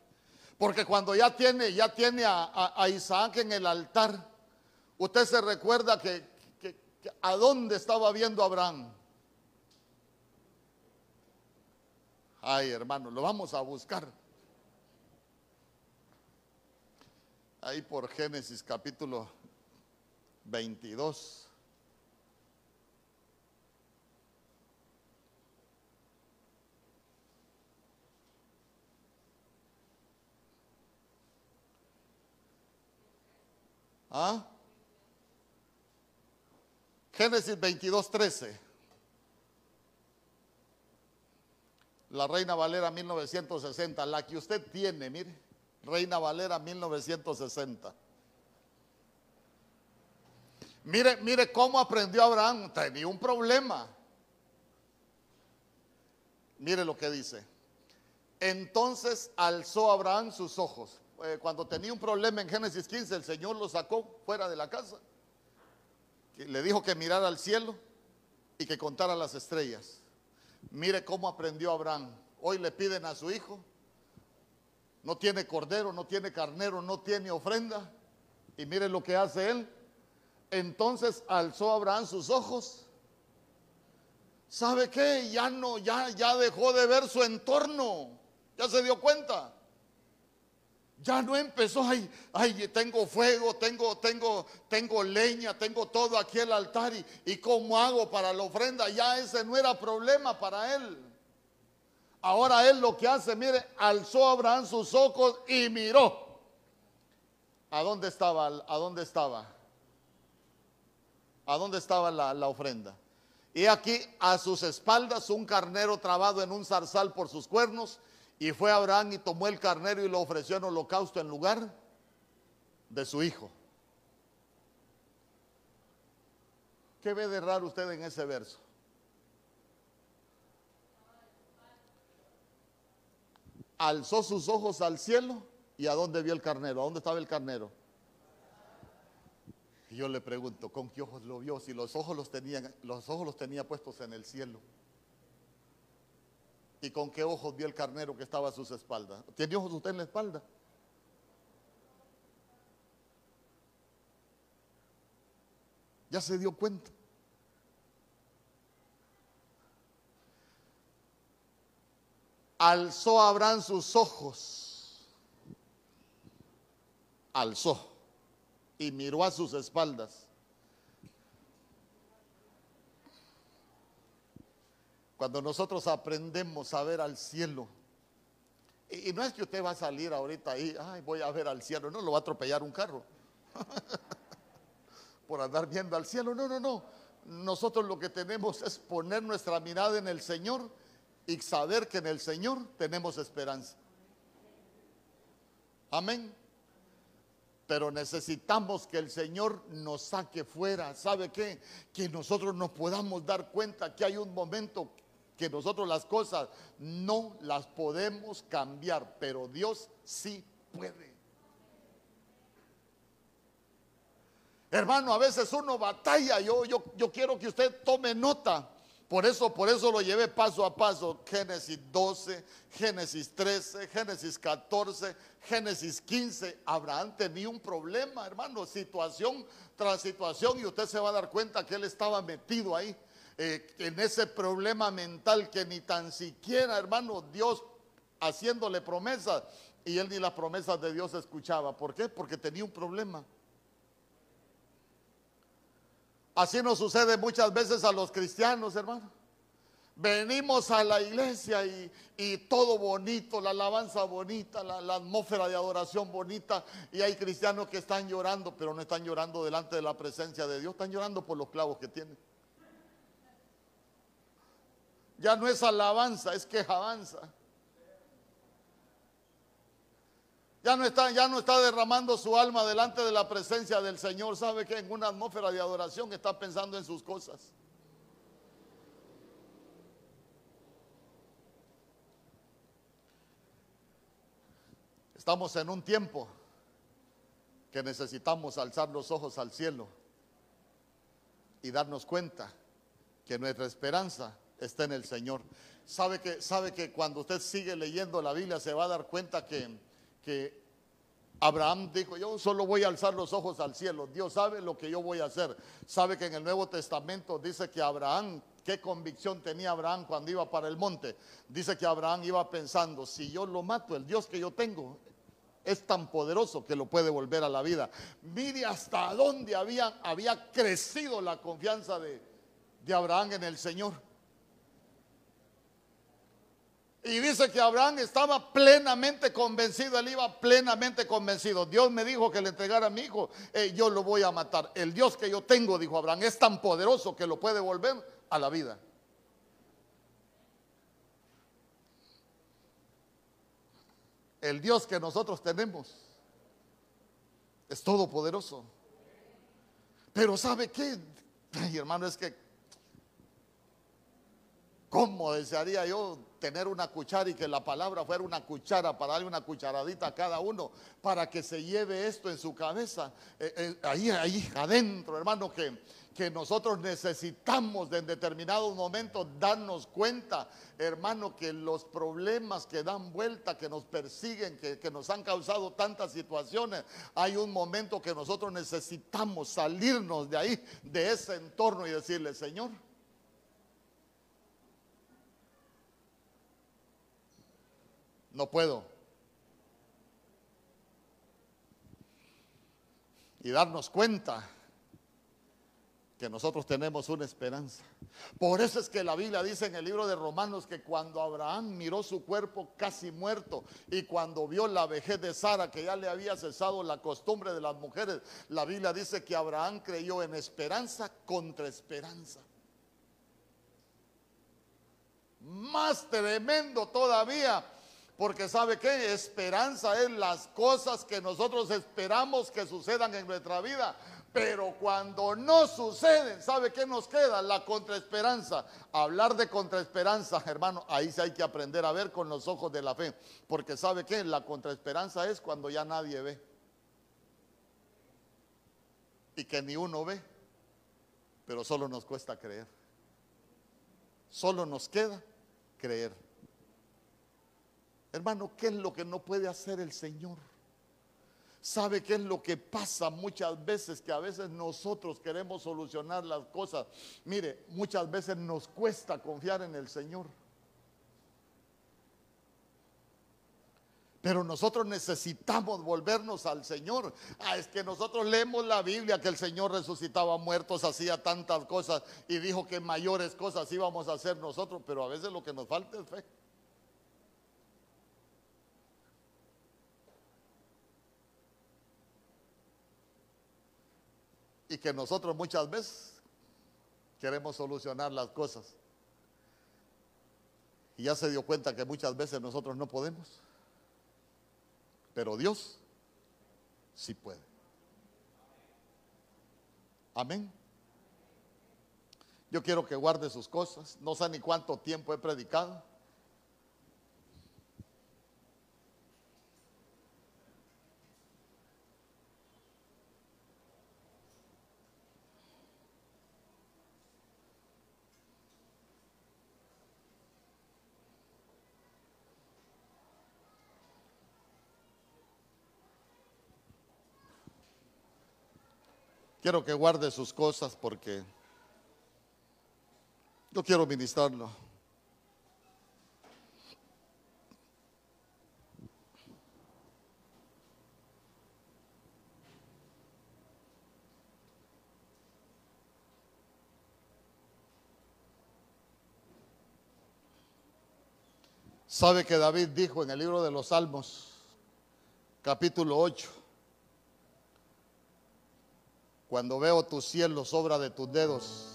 Porque cuando ya tiene, ya tiene a, Isaac en el altar, usted se recuerda que, que a dónde estaba viendo Abraham. Ay, hermano, lo vamos a buscar. Ahí por Génesis capítulo 22. ¿Ah? Génesis 22, 13. La Reina Valera 1960, la que usted tiene, mire, Reina Valera 1960. Mire, mire cómo aprendió Abraham, tenía un problema. Mire lo que dice. Entonces alzó Abraham sus ojos. Eh, cuando tenía un problema en Génesis 15, el Señor lo sacó fuera de la casa. Le dijo que mirara al cielo y que contara las estrellas. Mire cómo aprendió Abraham. Hoy le piden a su hijo no tiene cordero, no tiene carnero, no tiene ofrenda. Y mire lo que hace él. Entonces alzó Abraham sus ojos. ¿Sabe qué? Ya no, ya, ya dejó de ver su entorno. Ya se dio cuenta. Ya no empezó, ay, ay, tengo fuego, tengo, tengo, tengo leña, tengo todo aquí el altar y, y cómo hago para la ofrenda. Ya ese no era problema para él. Ahora él lo que hace, mire, alzó Abraham sus ojos y miró. ¿A dónde estaba? ¿A dónde estaba? ¿A dónde estaba la, la ofrenda? Y aquí a sus espaldas un carnero trabado en un zarzal por sus cuernos. Y fue Abraham y tomó el carnero y lo ofreció en holocausto en lugar de su hijo. ¿Qué ve de raro usted en ese verso? Alzó sus ojos al cielo y a dónde vio el carnero, a dónde estaba el carnero. Y yo le pregunto, ¿con qué ojos lo vio? Si los ojos los tenía, los ojos los tenía puestos en el cielo. ¿Y con qué ojos vio el carnero que estaba a sus espaldas? ¿Tiene ojos usted en la espalda? Ya se dio cuenta. Alzó Abraham sus ojos. Alzó y miró a sus espaldas. Cuando nosotros aprendemos a ver al cielo, y, no es que usted va a salir ahorita ahí, ay, voy a ver al cielo, no, lo va a atropellar un carro por andar viendo al cielo, no, no, no. Nosotros lo que tenemos es poner nuestra mirada en el Señor y saber que en el Señor tenemos esperanza. Amén pero necesitamos que el Señor nos saque fuera. ¿Sabe qué? Que nosotros nos podamos dar cuenta que hay un momento que nosotros las cosas no las podemos cambiar, pero Dios sí puede. Hermano, a veces uno batalla, yo, yo, yo quiero que usted tome nota. Por eso, por eso lo llevé paso a paso. Génesis 12, Génesis 13, Génesis 14, Génesis 15. Abraham tenía un problema, hermano, situación tras situación, y usted se va a dar cuenta que él estaba metido ahí, eh, en ese problema mental que ni tan siquiera, hermano, Dios haciéndole promesas, y él ni las promesas de Dios escuchaba. ¿Por qué? Porque tenía un problema. Así nos sucede muchas veces a los cristianos, hermano. Venimos a la iglesia y, todo bonito, la alabanza bonita, la, la, atmósfera de adoración bonita. Y hay cristianos que están llorando, pero no están llorando delante de la presencia de Dios, están llorando por los clavos que tienen. Ya no es alabanza, es quejabanza. Ya no, está, ya no está derramando su alma delante de la presencia del Señor. ¿Sabe que en una atmósfera de adoración está pensando en sus cosas? Estamos en un tiempo que necesitamos alzar los ojos al cielo y darnos cuenta que nuestra esperanza está en el Señor. ¿Sabe que, sabe que cuando usted sigue leyendo la Biblia se va a dar cuenta que que Abraham dijo, yo solo voy a alzar los ojos al cielo. Dios sabe lo que yo voy a hacer. Sabe que en el Nuevo Testamento dice que Abraham, qué convicción tenía Abraham cuando iba para el monte. Dice que Abraham iba pensando, si yo lo mato, el Dios que yo tengo es tan poderoso que lo puede volver a la vida. Mire hasta dónde había, había crecido la confianza de, de Abraham en el Señor. Y dice que Abraham estaba plenamente convencido, él iba plenamente convencido. Dios me dijo que le entregara a mi hijo, eh, yo lo voy a matar. El Dios que yo tengo, dijo Abraham, es tan poderoso que lo puede volver a la vida. El Dios que nosotros tenemos es todopoderoso. Pero ¿sabe qué? Ay, hermano, es que ¿Cómo desearía yo tener una cuchara y que la palabra fuera una cuchara para darle una cucharadita a cada uno para que se lleve esto en su cabeza? Eh, eh, ahí, ahí adentro, hermano, que, que nosotros necesitamos en determinados momentos darnos cuenta, hermano, que los problemas que dan vuelta, que nos persiguen, que, que nos han causado tantas situaciones, hay un momento que nosotros necesitamos salirnos de ahí, de ese entorno y decirle, Señor, no puedo. Y darnos cuenta que nosotros tenemos una esperanza. Por eso es que la Biblia dice en el libro de Romanos que cuando Abraham miró su cuerpo casi muerto y cuando vio la vejez de Sara, que ya le había cesado la costumbre de las mujeres, la Biblia dice que Abraham creyó en esperanza contra esperanza. Más tremendo todavía porque sabe que esperanza es las cosas que nosotros esperamos que sucedan en nuestra vida. Pero cuando no suceden, ¿sabe qué nos queda? La contraesperanza. Hablar de contraesperanza, hermano, ahí sí hay que aprender a ver con los ojos de la fe. Porque ¿sabe qué? La contraesperanza es cuando ya nadie ve. Y que ni uno ve. Pero solo nos cuesta creer. Solo nos queda creer. Hermano, ¿qué es lo que no puede hacer el Señor? ¿Sabe qué es lo que pasa muchas veces? Que a veces nosotros queremos solucionar las cosas. Mire, muchas veces nos cuesta confiar en el Señor. Pero nosotros necesitamos volvernos al Señor. Ah, es que nosotros leemos la Biblia que el Señor resucitaba muertos, hacía tantas cosas y dijo que mayores cosas íbamos a hacer nosotros, pero a veces lo que nos falta es fe. Y que nosotros muchas veces queremos solucionar las cosas. Y ya se dio cuenta que muchas veces nosotros no podemos, pero Dios sí puede. Amén. Yo quiero que guarde sus cosas. No sé ni cuánto tiempo he predicado. Quiero que guarde sus cosas porque yo quiero ministrarlo. Sabe que David dijo en el libro de los Salmos, capítulo 8, cuando veo tus cielos, obra de tus dedos,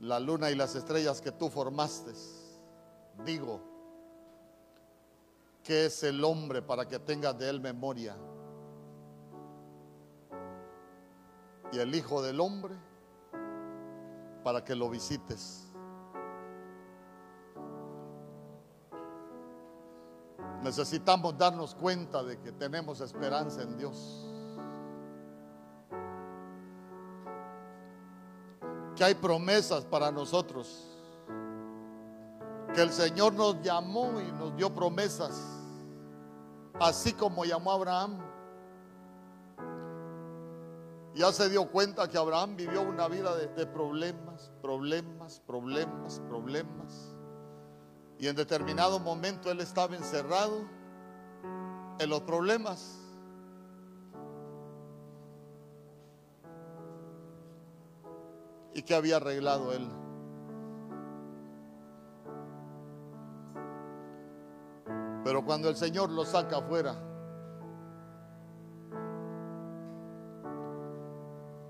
la luna y las estrellas que tú formaste, digo, que es el hombre para que tengas de él memoria? Y el Hijo del Hombre para que lo visites. Necesitamos darnos cuenta de que tenemos esperanza en Dios. Que hay promesas para nosotros. Que el Señor nos llamó y nos dio promesas, así como llamó a Abraham. Ya se dio cuenta que Abraham vivió una vida de, de problemas, problemas, problemas, problemas. Y en determinado momento él estaba encerrado en los problemas. Y que había arreglado él. Pero cuando el Señor lo saca afuera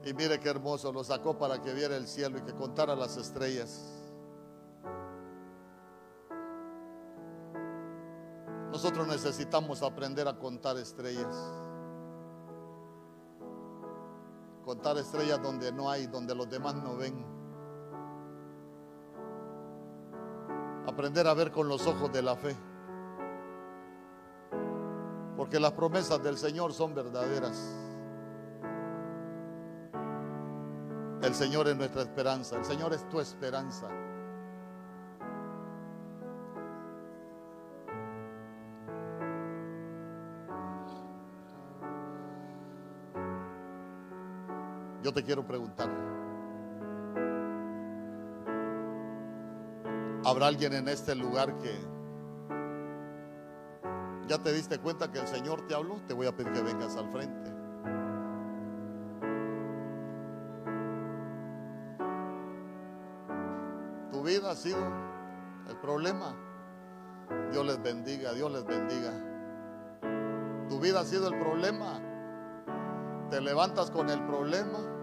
y mire qué hermoso, lo sacó para que viera el cielo y que contara las estrellas. Nosotros necesitamos aprender a contar estrellas. Contar estrellas donde no hay, donde los demás no ven. aprender a ver con los ojos de la fe. Porque las promesas del Señor son verdaderas. El Señor es nuestra esperanza. El Señor es tu esperanza. Yo te quiero preguntar. ¿Habrá alguien en este lugar que ya te diste cuenta que el Señor te habló? Te voy a pedir que vengas al frente. Tu vida ha sido el problema. Dios les bendiga, Dios les bendiga. Tu vida ha sido el problema. Te levantas con el problema.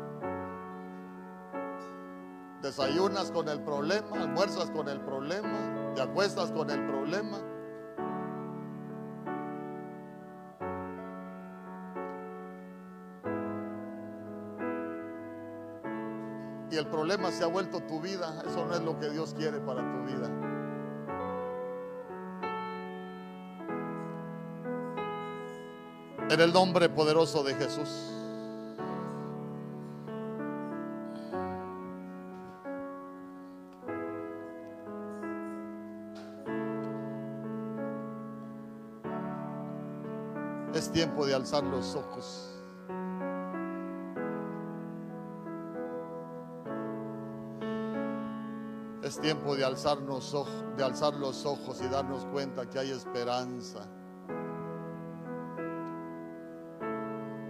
Desayunas con el problema, almuerzas con el problema, te acuestas con el problema. Y el problema se ha vuelto tu vida. Eso no es lo que Dios quiere para tu vida. En el nombre poderoso de Jesús. Tiempo de alzar los ojos. Es tiempo de alzarnos de alzar los ojos y darnos cuenta que hay esperanza.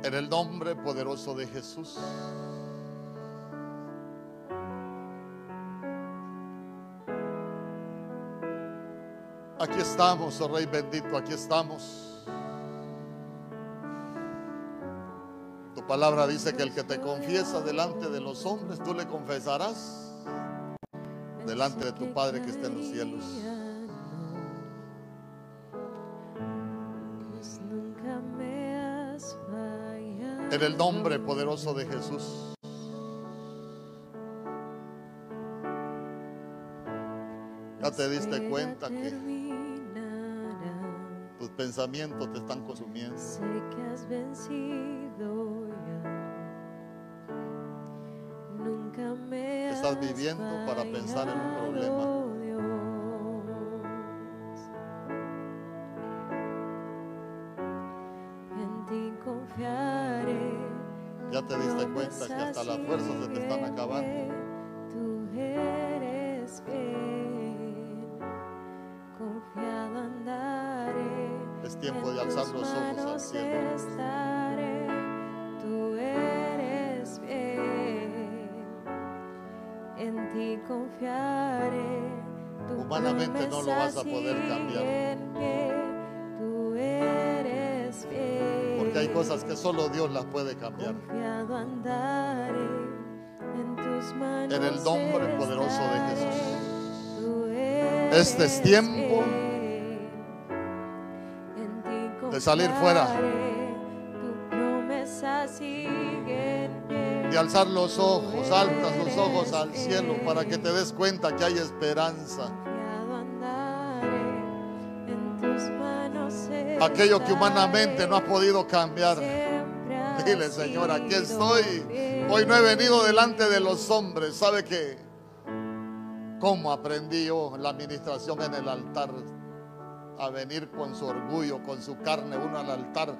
En el nombre poderoso de Jesús. Aquí estamos, oh Rey bendito, aquí estamos. Tu palabra dice que el que te confiesa delante de los hombres, tú le confesarás delante de tu Padre que está en los cielos. En el nombre poderoso de Jesús. Ya te diste cuenta que tus pensamientos te están consumiendo. Viviendo para pensar en un problema. En el nombre poderoso de Jesús. Este es tiempo de salir fuera. De alzar los ojos, altas los ojos al cielo para que te des cuenta que hay esperanza. Aquello que humanamente no ha podido cambiar. Dile, Señor, aquí estoy. Hoy no he venido delante de los hombres. ¿Sabe qué? ¿Cómo aprendí yo la administración en el altar? A venir con su orgullo, con su carne, uno al altar.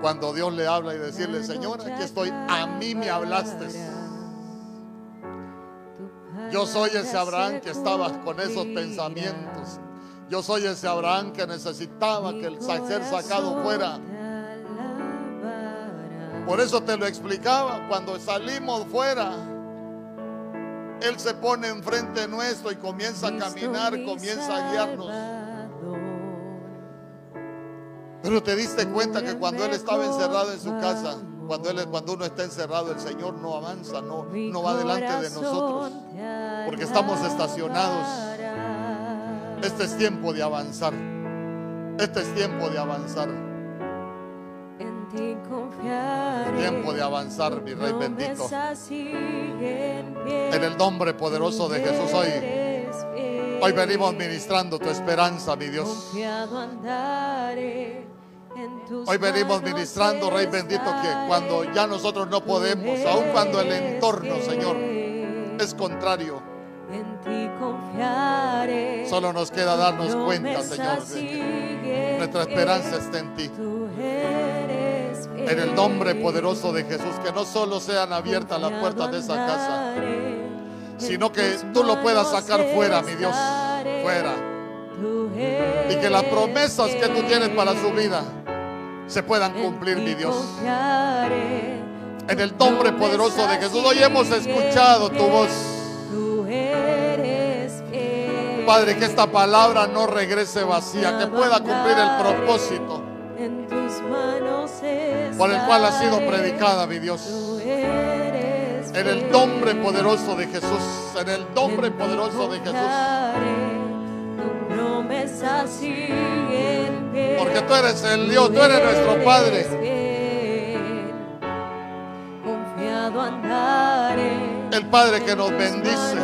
Cuando Dios le habla y decirle, Señor, aquí estoy. A mí me hablaste. Yo soy ese Abraham que estaba con esos pensamientos. Yo soy ese Abraham que necesitaba que el ser sacado fuera. Por eso te lo explicaba, cuando salimos fuera, Él se pone enfrente nuestro y comienza a caminar, comienza a guiarnos. Pero te diste cuenta que cuando Él estaba encerrado en su casa, cuando, él, cuando uno está encerrado, el Señor no avanza, no, no va delante de nosotros, porque estamos estacionados. Este es tiempo de avanzar. Este es tiempo de avanzar. En ti confiaré. Tiempo de avanzar, mi Rey bendito. En el nombre poderoso de Jesús hoy. Hoy venimos ministrando tu esperanza, mi Dios. Hoy venimos ministrando, Rey bendito, que cuando ya nosotros no podemos, aun cuando el entorno, Señor, es contrario, En ti confiaré. solo nos queda darnos cuenta, Señor, de que sigue nuestra esperanza está en ti. En el nombre poderoso de Jesús, que no solo sean abiertas las puertas de esa casa, sino que tú lo puedas sacar fuera, mi Dios, fuera. Y que las promesas que tú tienes para su vida se puedan cumplir, mi Dios. En el nombre poderoso de Jesús, hoy hemos escuchado tu voz. Padre, que esta palabra no regrese vacía, que pueda cumplir el propósito por el cual ha sido predicada, mi Dios. En el nombre poderoso de Jesús, en el nombre poderoso de Jesús. Porque tú eres el Dios, tú eres nuestro Padre. El Padre que nos bendice.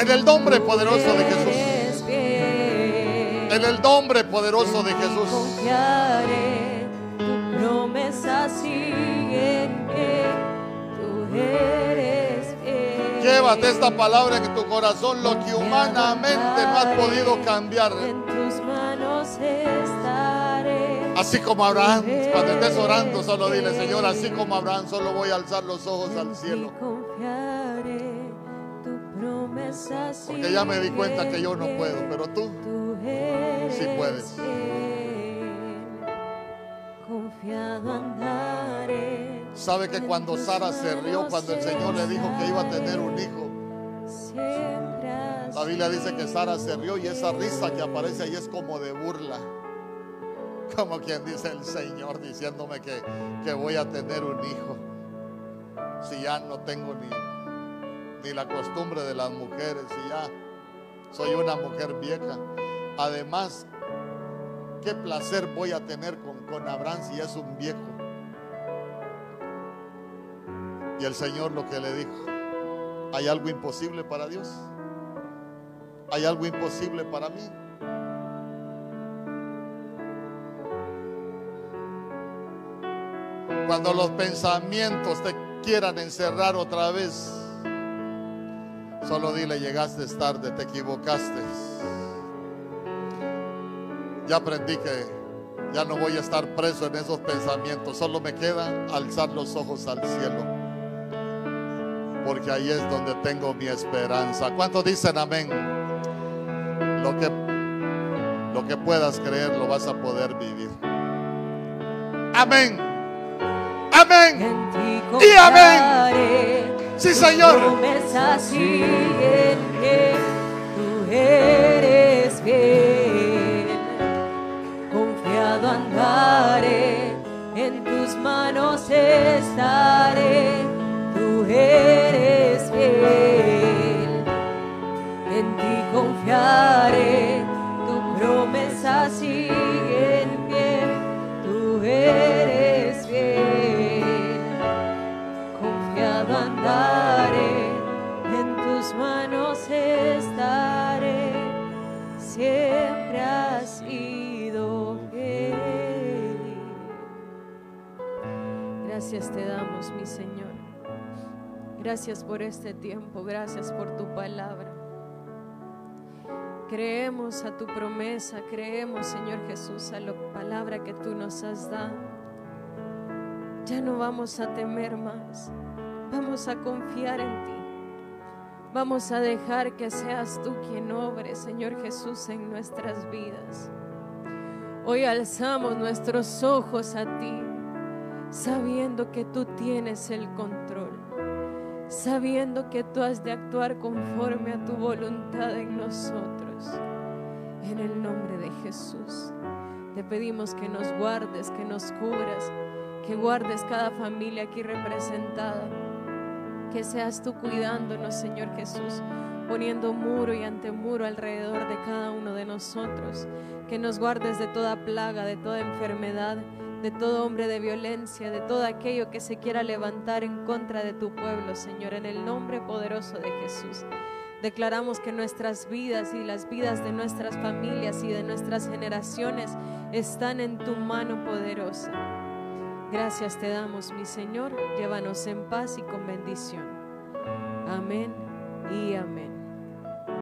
En el nombre poderoso de Jesús. En el nombre poderoso de Jesús. Confiaré, tu promesa sigue en pie. Tú eres fiel. Llévate esta palabra en tu corazón, lo que humanamente no has podido cambiar. En tus manos estaré. Así como Abraham, cuando estés orando, solo dile, Señor, así como Abraham, solo voy a alzar los ojos al cielo. confiaré, Porque ya me di cuenta que yo no puedo, pero tú Sí puedes. Confiado andaré. sabe que cuando Sara se rió, cuando el Señor le dijo que iba a tener un hijo, la Biblia dice que Sara se rió y esa risa que aparece ahí es como de burla. Como quien dice el Señor diciéndome que, que voy a tener un hijo. Si ya no tengo ni, ni la costumbre de las mujeres, si ya soy una mujer vieja. Además, qué placer voy a tener con, con Abraham si es un viejo. Y el Señor lo que le dijo, ¿hay algo imposible para Dios? ¿Hay algo imposible para mí? Cuando los pensamientos te quieran encerrar otra vez, solo dile, llegaste tarde, te equivocaste. Ya aprendí que ya no voy a estar preso en esos pensamientos, solo me queda alzar los ojos al cielo porque ahí es donde tengo mi esperanza. ¿Cuántos dicen amén? Lo que, lo que puedas creer lo vas a poder vivir. Amén. Amén. Y amén. Sí, Señor. Gracias por este tiempo, gracias por tu palabra. Creemos a tu promesa, creemos, Señor Jesús, a la palabra que tú nos has dado. Ya no vamos a temer más. Vamos a confiar en ti. Vamos a dejar que seas tú quien obre, Señor Jesús, en nuestras vidas. Hoy alzamos nuestros ojos a ti, sabiendo que tú tienes el control, sabiendo que tú has de actuar conforme a tu voluntad en nosotros. En el nombre de Jesús, te pedimos que nos guardes, que nos cubras, que guardes cada familia aquí representada, que seas tú cuidándonos, Señor Jesús, poniendo muro y antemuro alrededor de cada uno de nosotros, que nos guardes de toda plaga, de toda enfermedad, de todo hombre de violencia, de todo aquello que se quiera levantar en contra de tu pueblo, Señor, en el nombre poderoso de Jesús. Declaramos que nuestras vidas y las vidas de nuestras familias y de nuestras generaciones están en tu mano poderosa. Gracias te damos, mi Señor. Llévanos en paz y con bendición. Amén y amén.